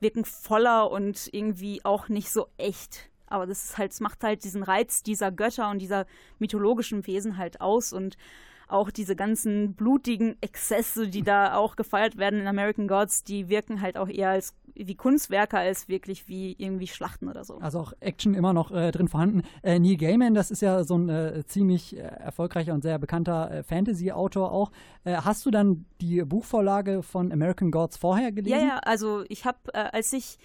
wirken voller und irgendwie auch nicht so echt. Aber das ist halt, es macht halt diesen Reiz dieser Götter und dieser mythologischen Wesen halt aus und auch diese ganzen blutigen Exzesse, die da auch gefeiert werden in American Gods, die wirken halt auch eher als wie Kunstwerke als wirklich wie irgendwie Schlachten oder so. Also auch Action immer noch äh, drin vorhanden. Äh, Neil Gaiman, das ist ja so ein äh, ziemlich äh, erfolgreicher und sehr bekannter äh, Fantasy-Autor auch. Äh, hast du dann die Buchvorlage von American Gods vorher gelesen? Ja, ja, also ich habe, als ich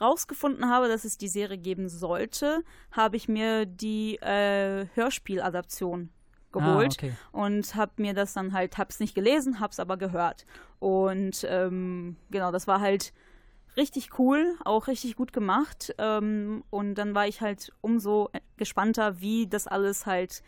rausgefunden habe, dass es die Serie geben sollte, habe ich mir die äh, Hörspieladaption geholt Ah, okay. und habe mir das dann halt, hab's nicht gelesen, hab's aber gehört. Und ähm, genau, das war halt richtig cool, auch richtig gut gemacht. Ähm, und dann war ich halt umso gespannter, wie das alles halt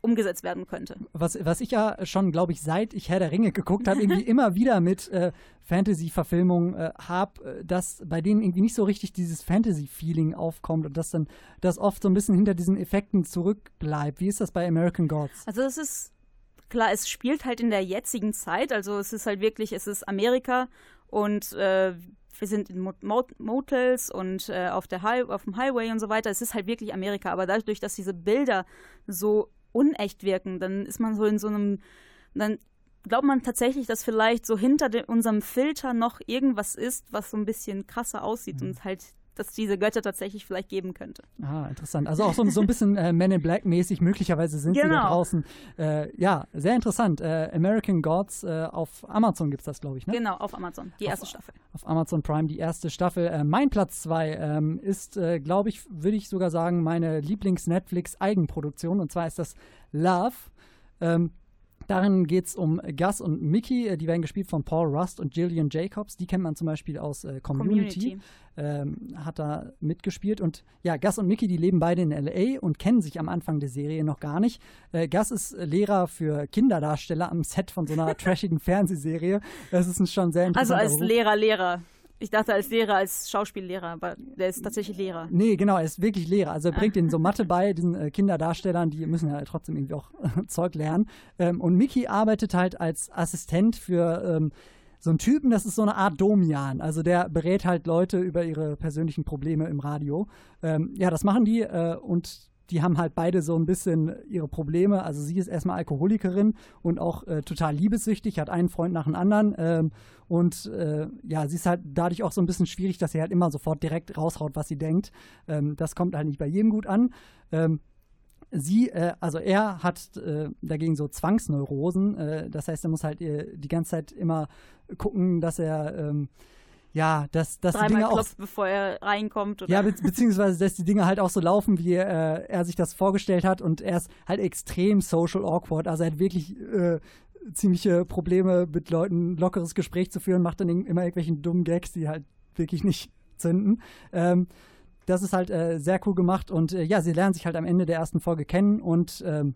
umgesetzt werden könnte. Was, was ich ja schon, glaube ich, seit ich Herr der Ringe geguckt habe, irgendwie <laughs> immer wieder mit äh, Fantasy-Verfilmungen äh, habe, äh, dass bei denen irgendwie nicht so richtig dieses Fantasy-Feeling aufkommt und dass dann das oft so ein bisschen hinter diesen Effekten zurückbleibt. Wie ist das bei American Gods? Also es ist klar, es spielt halt in der jetzigen Zeit, also es ist halt wirklich, es ist Amerika und äh, wir sind in Mot Mot Motels und äh, auf, der auf dem Highway und so weiter. Es ist halt wirklich Amerika, aber dadurch, dass diese Bilder so unecht wirken, dann ist man so in so einem, dann glaubt man tatsächlich, dass vielleicht so hinter de- unserem Filter noch irgendwas ist, was so ein bisschen krasser aussieht und halt, dass diese Götter tatsächlich vielleicht geben könnte. Ah, interessant. Also auch so, so ein bisschen äh, Men in Black mäßig, möglicherweise sind sie da Genau. draußen. Äh, ja, sehr interessant. Äh, American Gods äh, auf Amazon gibt es das, glaube ich, ne? Genau, auf Amazon, die erste Staffel. auf Amazon Prime die erste Staffel. Äh, mein Platz 2 ähm, ist, äh, glaube ich, würde ich sogar sagen, meine Lieblings-Netflix-Eigenproduktion. Und zwar ist das Love. Ähm, darin geht es um Gus und Mickey. Äh, Die werden gespielt von Paul Rust und Gillian Jacobs. Die kennt man zum Beispiel aus äh, Community. Community. Ähm, hat da mitgespielt. Und ja, Gus und Mickey, die leben beide in L.A. und kennen sich am Anfang der Serie noch gar nicht. Äh, Gus ist Lehrer für Kinderdarsteller am Set von so einer <laughs> trashigen Fernsehserie. Das ist ein schon sehr Also interessanter als. Lehrer, Lehrer. Ich dachte als Lehrer, als Schauspiellehrer, aber der ist tatsächlich Lehrer. Nee, genau, er ist wirklich Lehrer. Also er bringt ihnen so Mathe bei, diesen äh, Kinderdarstellern, die müssen ja trotzdem irgendwie auch <laughs> Zeug lernen. Ähm, und Mickey arbeitet halt als Assistent für ähm, so einen Typen, das ist so eine Art Domian. Also der berät halt Leute über ihre persönlichen Probleme im Radio. Ähm, ja, das machen die äh, und die haben halt beide so ein bisschen ihre Probleme. Also sie ist erstmal Alkoholikerin und auch äh, total liebessüchtig, hat einen Freund nach dem anderen. Ähm, und äh, ja, sie ist halt dadurch auch so ein bisschen schwierig, dass sie halt immer sofort direkt raushaut, was sie denkt. Ähm, das kommt halt nicht bei jedem gut an. Ähm, Sie, äh, also er hat äh, dagegen so Zwangsneurosen. Äh, das heißt, er muss halt äh, die ganze Zeit immer gucken, dass er ähm, ja, dass, dass die Dreimal Dinge auch klopft, bevor er reinkommt. Oder? ja, be beziehungsweise, dass die Dinge halt auch so laufen, wie äh, er sich das vorgestellt hat. Und er ist halt extrem social awkward. Also er hat wirklich äh, ziemliche Probleme mit Leuten, ein lockeres Gespräch zu führen, macht dann immer irgendwelchen dummen Gags, die halt wirklich nicht <laughs> zünden. Ähm, das ist halt äh, sehr cool gemacht. Und äh, ja, sie lernen sich halt am Ende der ersten Folge kennen und ähm,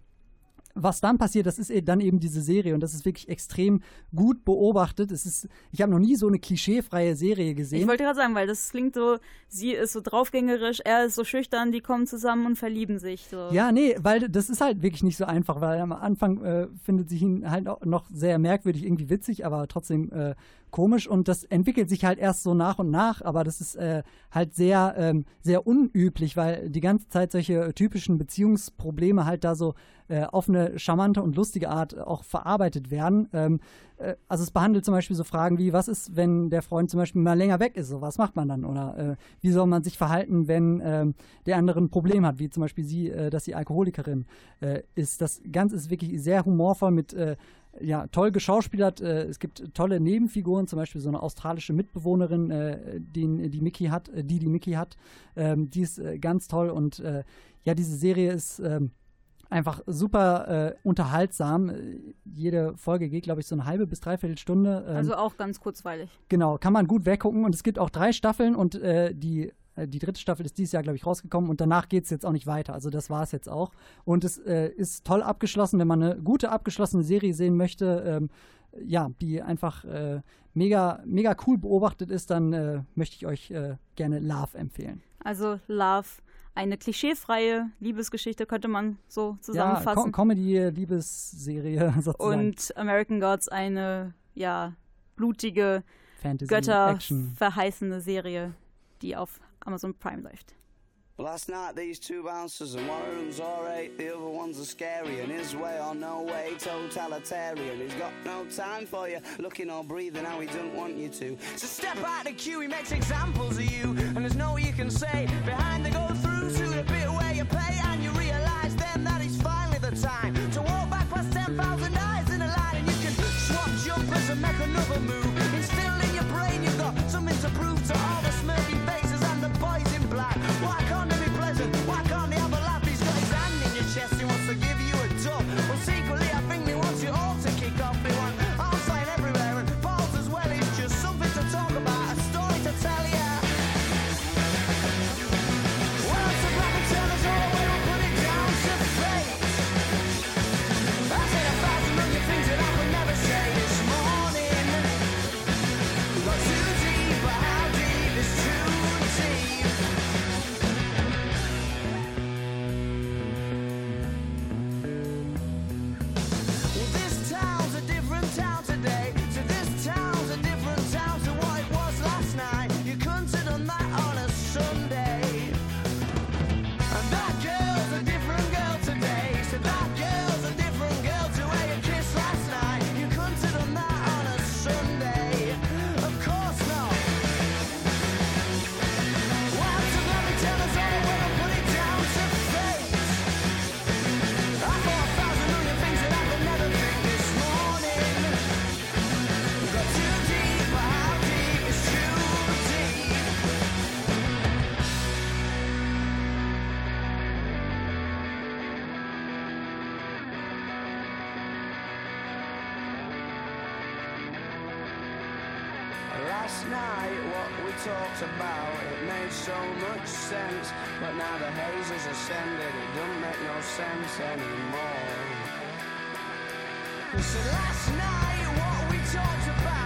was dann passiert, das ist eh- dann eben diese Serie und das ist wirklich extrem gut beobachtet. Es ist, ich habe noch nie so eine klischeefreie Serie gesehen. Ich wollte gerade sagen, weil das klingt so, sie ist so draufgängerisch, er ist so schüchtern, die kommen zusammen und verlieben sich. So. Ja, nee, weil das ist halt wirklich nicht so einfach, weil am Anfang äh, findet sich ihn halt auch noch sehr merkwürdig, irgendwie witzig, aber trotzdem äh, komisch und das entwickelt sich halt erst so nach und nach, aber das ist äh, halt sehr, ähm, sehr unüblich, weil die ganze Zeit solche typischen Beziehungsprobleme halt da so äh, auf eine charmante und lustige Art auch verarbeitet werden. Ähm, äh, also es behandelt zum Beispiel so Fragen wie, was ist, wenn der Freund zum Beispiel mal länger weg ist, so was macht man dann? Oder äh, wie soll man sich verhalten, wenn ähm, der andere ein Problem hat, wie zum Beispiel sie, äh, dass sie Alkoholikerin äh, ist. Das Ganze ist wirklich sehr humorvoll mit ja, toll geschauspielert. Es gibt tolle Nebenfiguren, zum Beispiel so eine australische Mitbewohnerin, äh, die Mickey hat, die die Mickey hat. Ähm, die ist ganz toll und ja, diese Serie ist ähm, einfach super äh, unterhaltsam. Jede Folge geht, glaube ich, so eine halbe bis dreiviertel Stunde. Ähm, Also auch ganz kurzweilig. Genau, kann man gut weggucken. Und es gibt auch drei Staffeln und äh, die, äh, die dritte Staffel ist dieses Jahr, glaube ich, rausgekommen und danach geht es jetzt auch nicht weiter. Also das war es jetzt auch. Und es äh, ist toll abgeschlossen, wenn man eine gute abgeschlossene Serie sehen möchte, ähm, ja, die einfach äh, mega, mega cool beobachtet ist, dann äh, möchte ich euch äh, gerne Love empfehlen. Also Love, eine klischeefreie Liebesgeschichte könnte man so Ja, zusammenfassen. Com Comedy-Liebesserie <laughs> sozusagen. und American Gods eine, ja, blutige, Fantasy, Götter Action. verheißende Serie, die auf Amazon Prime läuft. Last night these two bouncers and one of them's alright, the other one's a scary and his way or no way totalitarian. He's got no time for you, looking or breathing how he don't want you to. So step out the queue, he makes examples of you, and there's no you can say behind the go through sense anymore. So last night, what we talked about,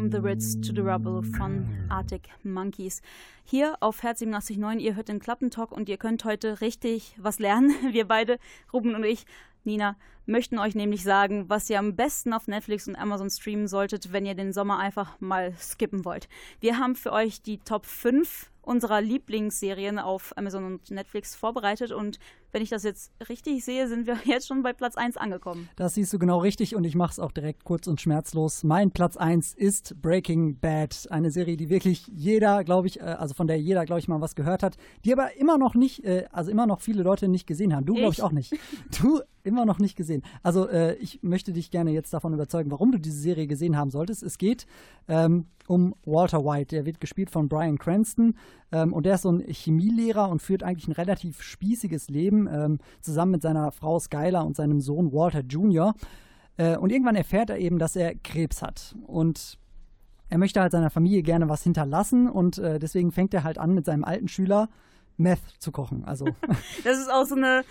From the Ritz to the Rubble von Arctic Monkeys. Hier auf Herz 87.9, ihr hört den Klappentalk und ihr könnt heute richtig was lernen. <laughs> Wir beide, Ruben und ich, Nina, möchten euch nämlich sagen, was ihr am besten auf Netflix und Amazon streamen solltet, wenn ihr den Sommer einfach mal skippen wollt. Wir haben für euch die Top 5 unserer Lieblingsserien auf Amazon und Netflix vorbereitet und wenn ich das jetzt richtig sehe, sind wir <laughs> jetzt schon bei Platz 1 angekommen. Das siehst du genau richtig und ich mache es auch direkt kurz und schmerzlos. Mein Platz 1 ist Breaking Bad. Eine Serie, die wirklich jeder, glaube ich, äh, also von der jeder, glaube ich, mal was gehört hat, die aber immer noch nicht, äh, also immer noch viele Leute nicht gesehen haben. Du, glaube ich, Ich? auch nicht. Du immer noch nicht gesehen. Also äh, ich möchte dich gerne jetzt davon überzeugen, warum du diese Serie gesehen haben solltest. Es geht ähm, um Walter White. Der wird gespielt von Brian Cranston ähm, und der ist so ein Chemielehrer und führt eigentlich ein relativ spießiges Leben ähm, zusammen mit seiner Frau Skylar und seinem Sohn Walter Jr. Äh, und irgendwann erfährt er eben, dass er Krebs hat. Und er möchte halt seiner Familie gerne was hinterlassen und äh, deswegen fängt er halt an, mit seinem alten Schüler Meth zu kochen. Also <laughs> Das ist auch so eine.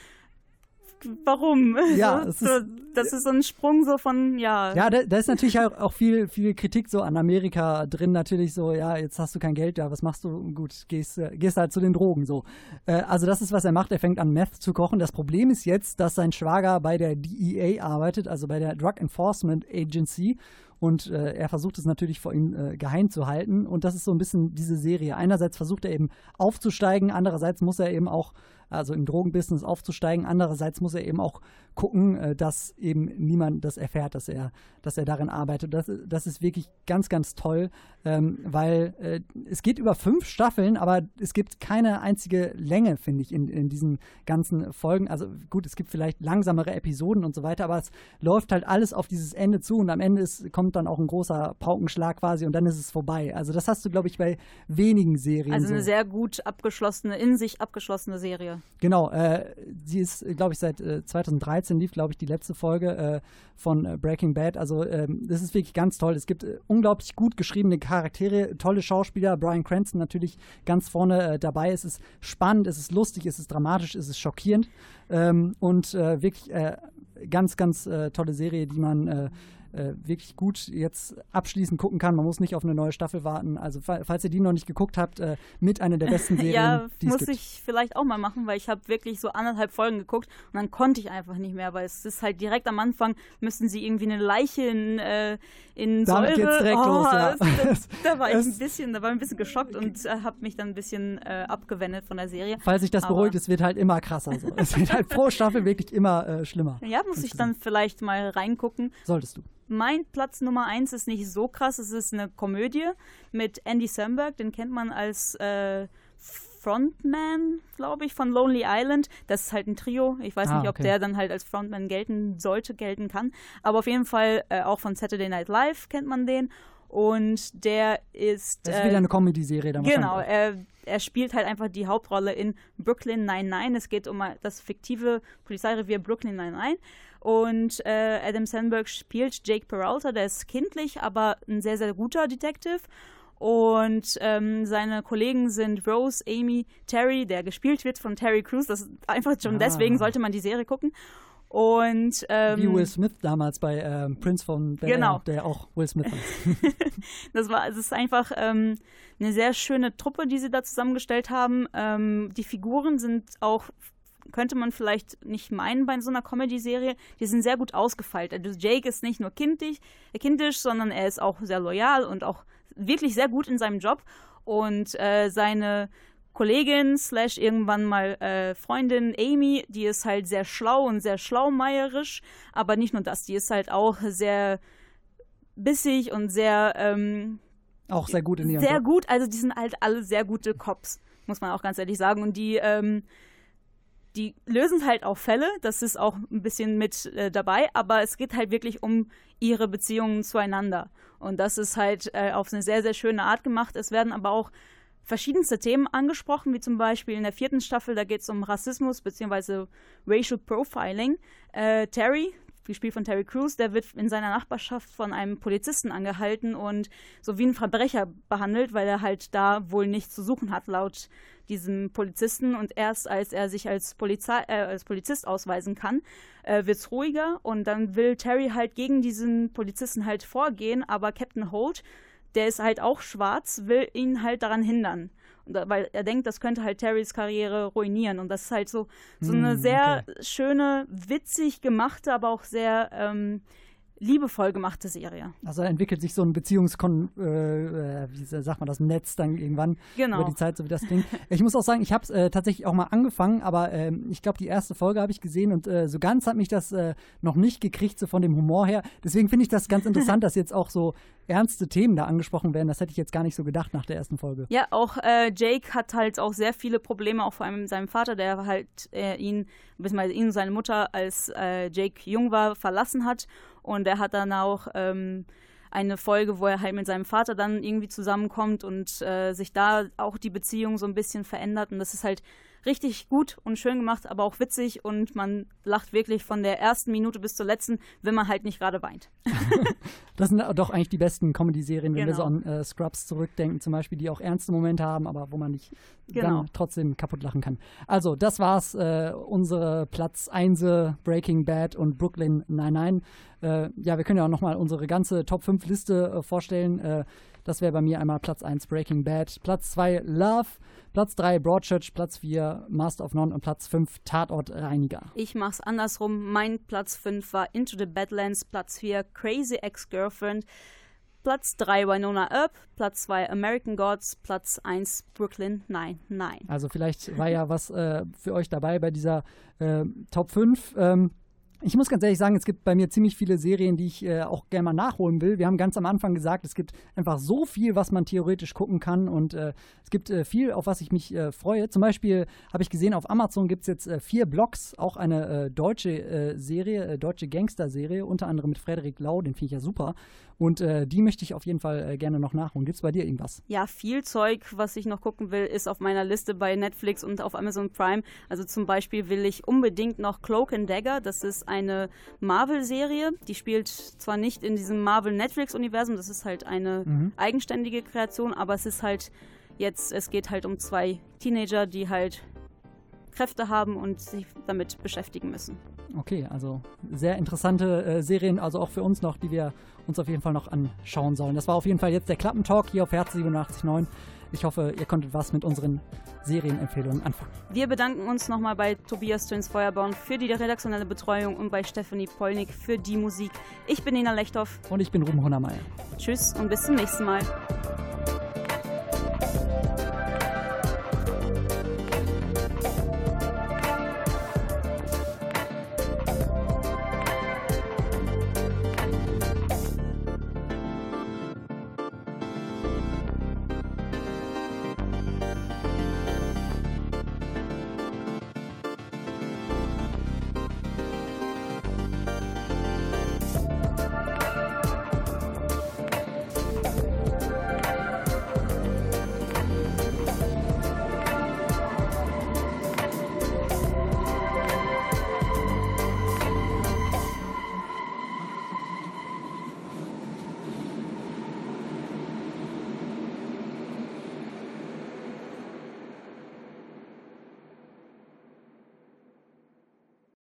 Warum? <laughs> Ja, so, ist- das ist so ein Sprung so von, ja. Ja, da, da ist natürlich auch, auch viel, viel Kritik so an Amerika drin. Natürlich so, ja, jetzt hast du kein Geld, ja, was machst du? Gut, gehst, äh, gehst halt zu den Drogen so. Äh, also das ist, was er macht. Er fängt an, Meth zu kochen. Das Problem ist jetzt, dass sein Schwager bei der DEA arbeitet, also bei der Drug Enforcement Agency. Und äh, er versucht es natürlich vor ihm äh, geheim zu halten. Und das ist so ein bisschen diese Serie. Einerseits versucht er eben aufzusteigen, andererseits muss er eben auch, also im Drogenbusiness aufzusteigen, andererseits muss er eben auch gucken, äh, dass eben niemand das erfährt, dass er, dass er darin arbeitet. Das, das ist wirklich ganz, ganz toll, ähm, weil äh, es geht über fünf Staffeln, aber es gibt keine einzige Länge, finde ich, in, in diesen ganzen Folgen. Also gut, es gibt vielleicht langsamere Episoden und so weiter, aber es läuft halt alles auf dieses Ende zu und am Ende ist, kommt dann auch ein großer Paukenschlag quasi und dann ist es vorbei. Also das hast du, glaube ich, bei wenigen Serien. Also eine so. sehr gut abgeschlossene, in sich abgeschlossene Serie. Genau, äh, sie ist, glaube ich, seit äh, 2013 lief, glaube ich, die letzte Folge äh, von äh, Breaking Bad. Also ähm, das ist wirklich ganz toll. Es gibt äh, unglaublich gut geschriebene Charaktere, tolle Schauspieler. Brian Cranston natürlich ganz vorne äh, dabei. Es ist spannend, es ist lustig, es ist dramatisch, es ist schockierend ähm, und wirklich ganz, ganz tolle Serie, die man äh, wirklich gut jetzt abschließend gucken kann. Man muss nicht auf eine neue Staffel warten. Also fa- falls ihr die noch nicht geguckt habt, äh, mit einer der besten <laughs> Serien, ja, muss ich vielleicht auch mal machen, weil ich habe wirklich so anderthalb Folgen geguckt und dann konnte ich einfach nicht mehr, weil es ist halt direkt am Anfang müssen sie irgendwie eine Leiche in, äh, in Damit Säure. geht's direkt los, ja. das, da, <laughs> da war ich ein bisschen, da war ich ein bisschen <laughs> geschockt und äh, habe mich dann ein bisschen äh, abgewendet von der Serie. Falls sich das Aber- beruhigt, es wird halt immer krasser. So. Es wird halt pro Staffel wirklich immer äh, schlimmer. Ja, muss ich dann vielleicht mal reingucken. Solltest du. Mein Platz Nummer eins ist nicht so krass. Es ist eine Komödie mit Andy Samberg. Den kennt man als äh, Frontman, glaube ich, von Lonely Island. Das ist halt ein Trio. Ich weiß Ah, nicht, ob okay. der dann halt als Frontman gelten sollte, gelten kann. Aber auf jeden Fall äh, auch von Saturday Night Live kennt man den. Und der ist. Das ist äh, wieder eine Comedy-Serie dann Genau, er, er spielt halt einfach die Hauptrolle in Brooklyn 99. Es geht um das fiktive Polizeirevier Brooklyn 99. Und äh, Adam Sandberg spielt Jake Peralta, der ist kindlich, aber ein sehr, sehr guter Detective. Und ähm, seine Kollegen sind Rose, Amy, Terry, der gespielt wird von Terry Crews. Das ist einfach schon Ah. deswegen sollte man die Serie gucken. Und ähm, Wie Will Smith damals bei ähm, Prince von Bel Genau. der auch Will Smith war. <laughs> Das war, es ist einfach ähm, eine sehr schöne Truppe, die sie da zusammengestellt haben. Ähm, die Figuren sind auch, könnte man vielleicht nicht meinen bei so einer Comedy-Serie, die sind sehr gut ausgefeilt. Also Jake ist nicht nur kindisch, kindisch, sondern er ist auch sehr loyal und auch wirklich sehr gut in seinem Job. Und äh, seine Kollegin slash irgendwann mal äh, Freundin Amy, die ist halt sehr schlau und sehr schlaumeierisch, aber nicht nur das, die ist halt auch sehr bissig und sehr ähm, Auch sehr gut in ihrem sehr Job. gut, also die sind halt alle sehr gute Cops, muss man auch ganz ehrlich sagen. Und die, ähm, die lösen halt auch Fälle, das ist auch ein bisschen mit äh, dabei, aber es geht halt wirklich um ihre Beziehungen zueinander. Und das ist halt äh, auf eine sehr, sehr schöne Art gemacht. Es werden aber auch verschiedenste Themen angesprochen, wie zum Beispiel in der vierten Staffel, da geht es um Rassismus bzw. Racial Profiling. Äh, Terry, gespielt von Terry Crews, der wird in seiner Nachbarschaft von einem Polizisten angehalten und so wie ein Verbrecher behandelt, weil er halt da wohl nichts zu suchen hat, laut diesem Polizisten. Und erst als er sich als, Polizei, äh, als Polizist ausweisen kann, äh, wird es ruhiger und dann will Terry halt gegen diesen Polizisten halt vorgehen, aber Captain Holt, der ist halt auch schwarz, will ihn halt daran hindern. Und weil er denkt, das könnte halt Terrys Karriere ruinieren. Und das ist halt so, so eine Hm, sehr schöne, witzig gemachte, aber auch sehr ähm, liebevoll gemachte Serie. Also entwickelt sich so ein Beziehungskon, äh, äh, wie sagt man das, Netz dann irgendwann Genau. über die Zeit, so wie das klingt. ich muss auch sagen, ich habe es äh, tatsächlich auch mal angefangen, aber ähm, ich glaube, die erste Folge habe ich gesehen und äh, so ganz hat mich das äh, noch nicht gekriegt, so von dem Humor her. Deswegen finde ich das ganz interessant, <laughs> dass jetzt auch so ernste Themen da angesprochen werden. Das hätte ich jetzt gar nicht so gedacht nach der ersten Folge. Ja, auch äh, Jake hat halt auch sehr viele Probleme, auch vor allem mit seinem Vater, der halt äh, ihn, beziehungsweise ihn und seine Mutter, als äh, Jake jung war, verlassen hat. Und er hat dann auch ähm, eine Folge, wo er halt mit seinem Vater dann irgendwie zusammenkommt und äh, sich da auch die Beziehung so ein bisschen verändert. Und das ist halt richtig gut und schön gemacht, aber auch witzig und man lacht wirklich von der ersten Minute bis zur letzten, wenn man halt nicht gerade weint. <laughs> Das sind doch eigentlich die besten Comedy-Serien, wenn wir so Genau. an äh, Scrubs zurückdenken, zum Beispiel, die auch ernste Momente haben, aber wo man nicht Genau. dann trotzdem kaputt lachen kann. Also, das war's, äh, unsere Platz 1 Breaking Bad und Brooklyn 99. Äh, ja, wir können ja auch nochmal unsere ganze Top 5 Liste äh, vorstellen. Äh, das wäre bei mir einmal Platz 1 Breaking Bad, Platz 2 Love, Platz 3 Broadchurch, Platz 4 Master of None und Platz 5 Tatort Reiniger. Ich mach's andersrum. Mein Platz 5 war Into the Badlands, Platz 4 Crazy Ex-Girlfriend, Platz 3 Winona Earp, Platz 2 American Gods, Platz 1 Brooklyn 99. Also vielleicht war ja was äh, für euch dabei bei dieser äh, Top 5. Ähm, ich muss ganz ehrlich sagen, es gibt bei mir ziemlich viele Serien, die ich äh, auch gerne mal nachholen will. Wir haben ganz am Anfang gesagt, es gibt einfach so viel, was man theoretisch gucken kann und äh, es gibt äh, viel, auf was ich mich äh, freue. Zum Beispiel habe ich gesehen, auf Amazon gibt es jetzt äh, vier Blogs, auch eine äh, deutsche Serie, deutsche Gangster-Serie, unter anderem mit Frederik Lau, den finde ich ja super. Und die möchte ich auf jeden Fall gerne noch nachholen. Gibt es bei dir irgendwas? Ja, viel Zeug, was ich noch gucken will, ist auf meiner Liste bei Netflix und auf Amazon Prime. Also zum Beispiel will ich unbedingt noch Cloak and Dagger. Das ist eine Marvel-Serie. Die spielt zwar nicht in diesem Marvel-Netflix-Universum, das ist halt eine Mhm. eigenständige Kreation, aber es ist halt jetzt, es geht halt um zwei Teenager, die halt Kräfte haben und sich damit beschäftigen müssen. Okay, also sehr interessante äh, Serien, also auch für uns noch, die wir uns auf jeden Fall noch anschauen sollen. Das war auf jeden Fall jetzt der Klappentalk hier auf Herz 87.9. Ich hoffe, ihr konntet was mit unseren Serienempfehlungen anfangen. Wir bedanken uns nochmal bei Tobias Töns Feuerborn für die redaktionelle Betreuung und bei Stephanie Polnick für die Musik. Ich bin Nina Lechthoff. Und ich bin Ruben Hunnermeier. Tschüss und bis zum nächsten Mal.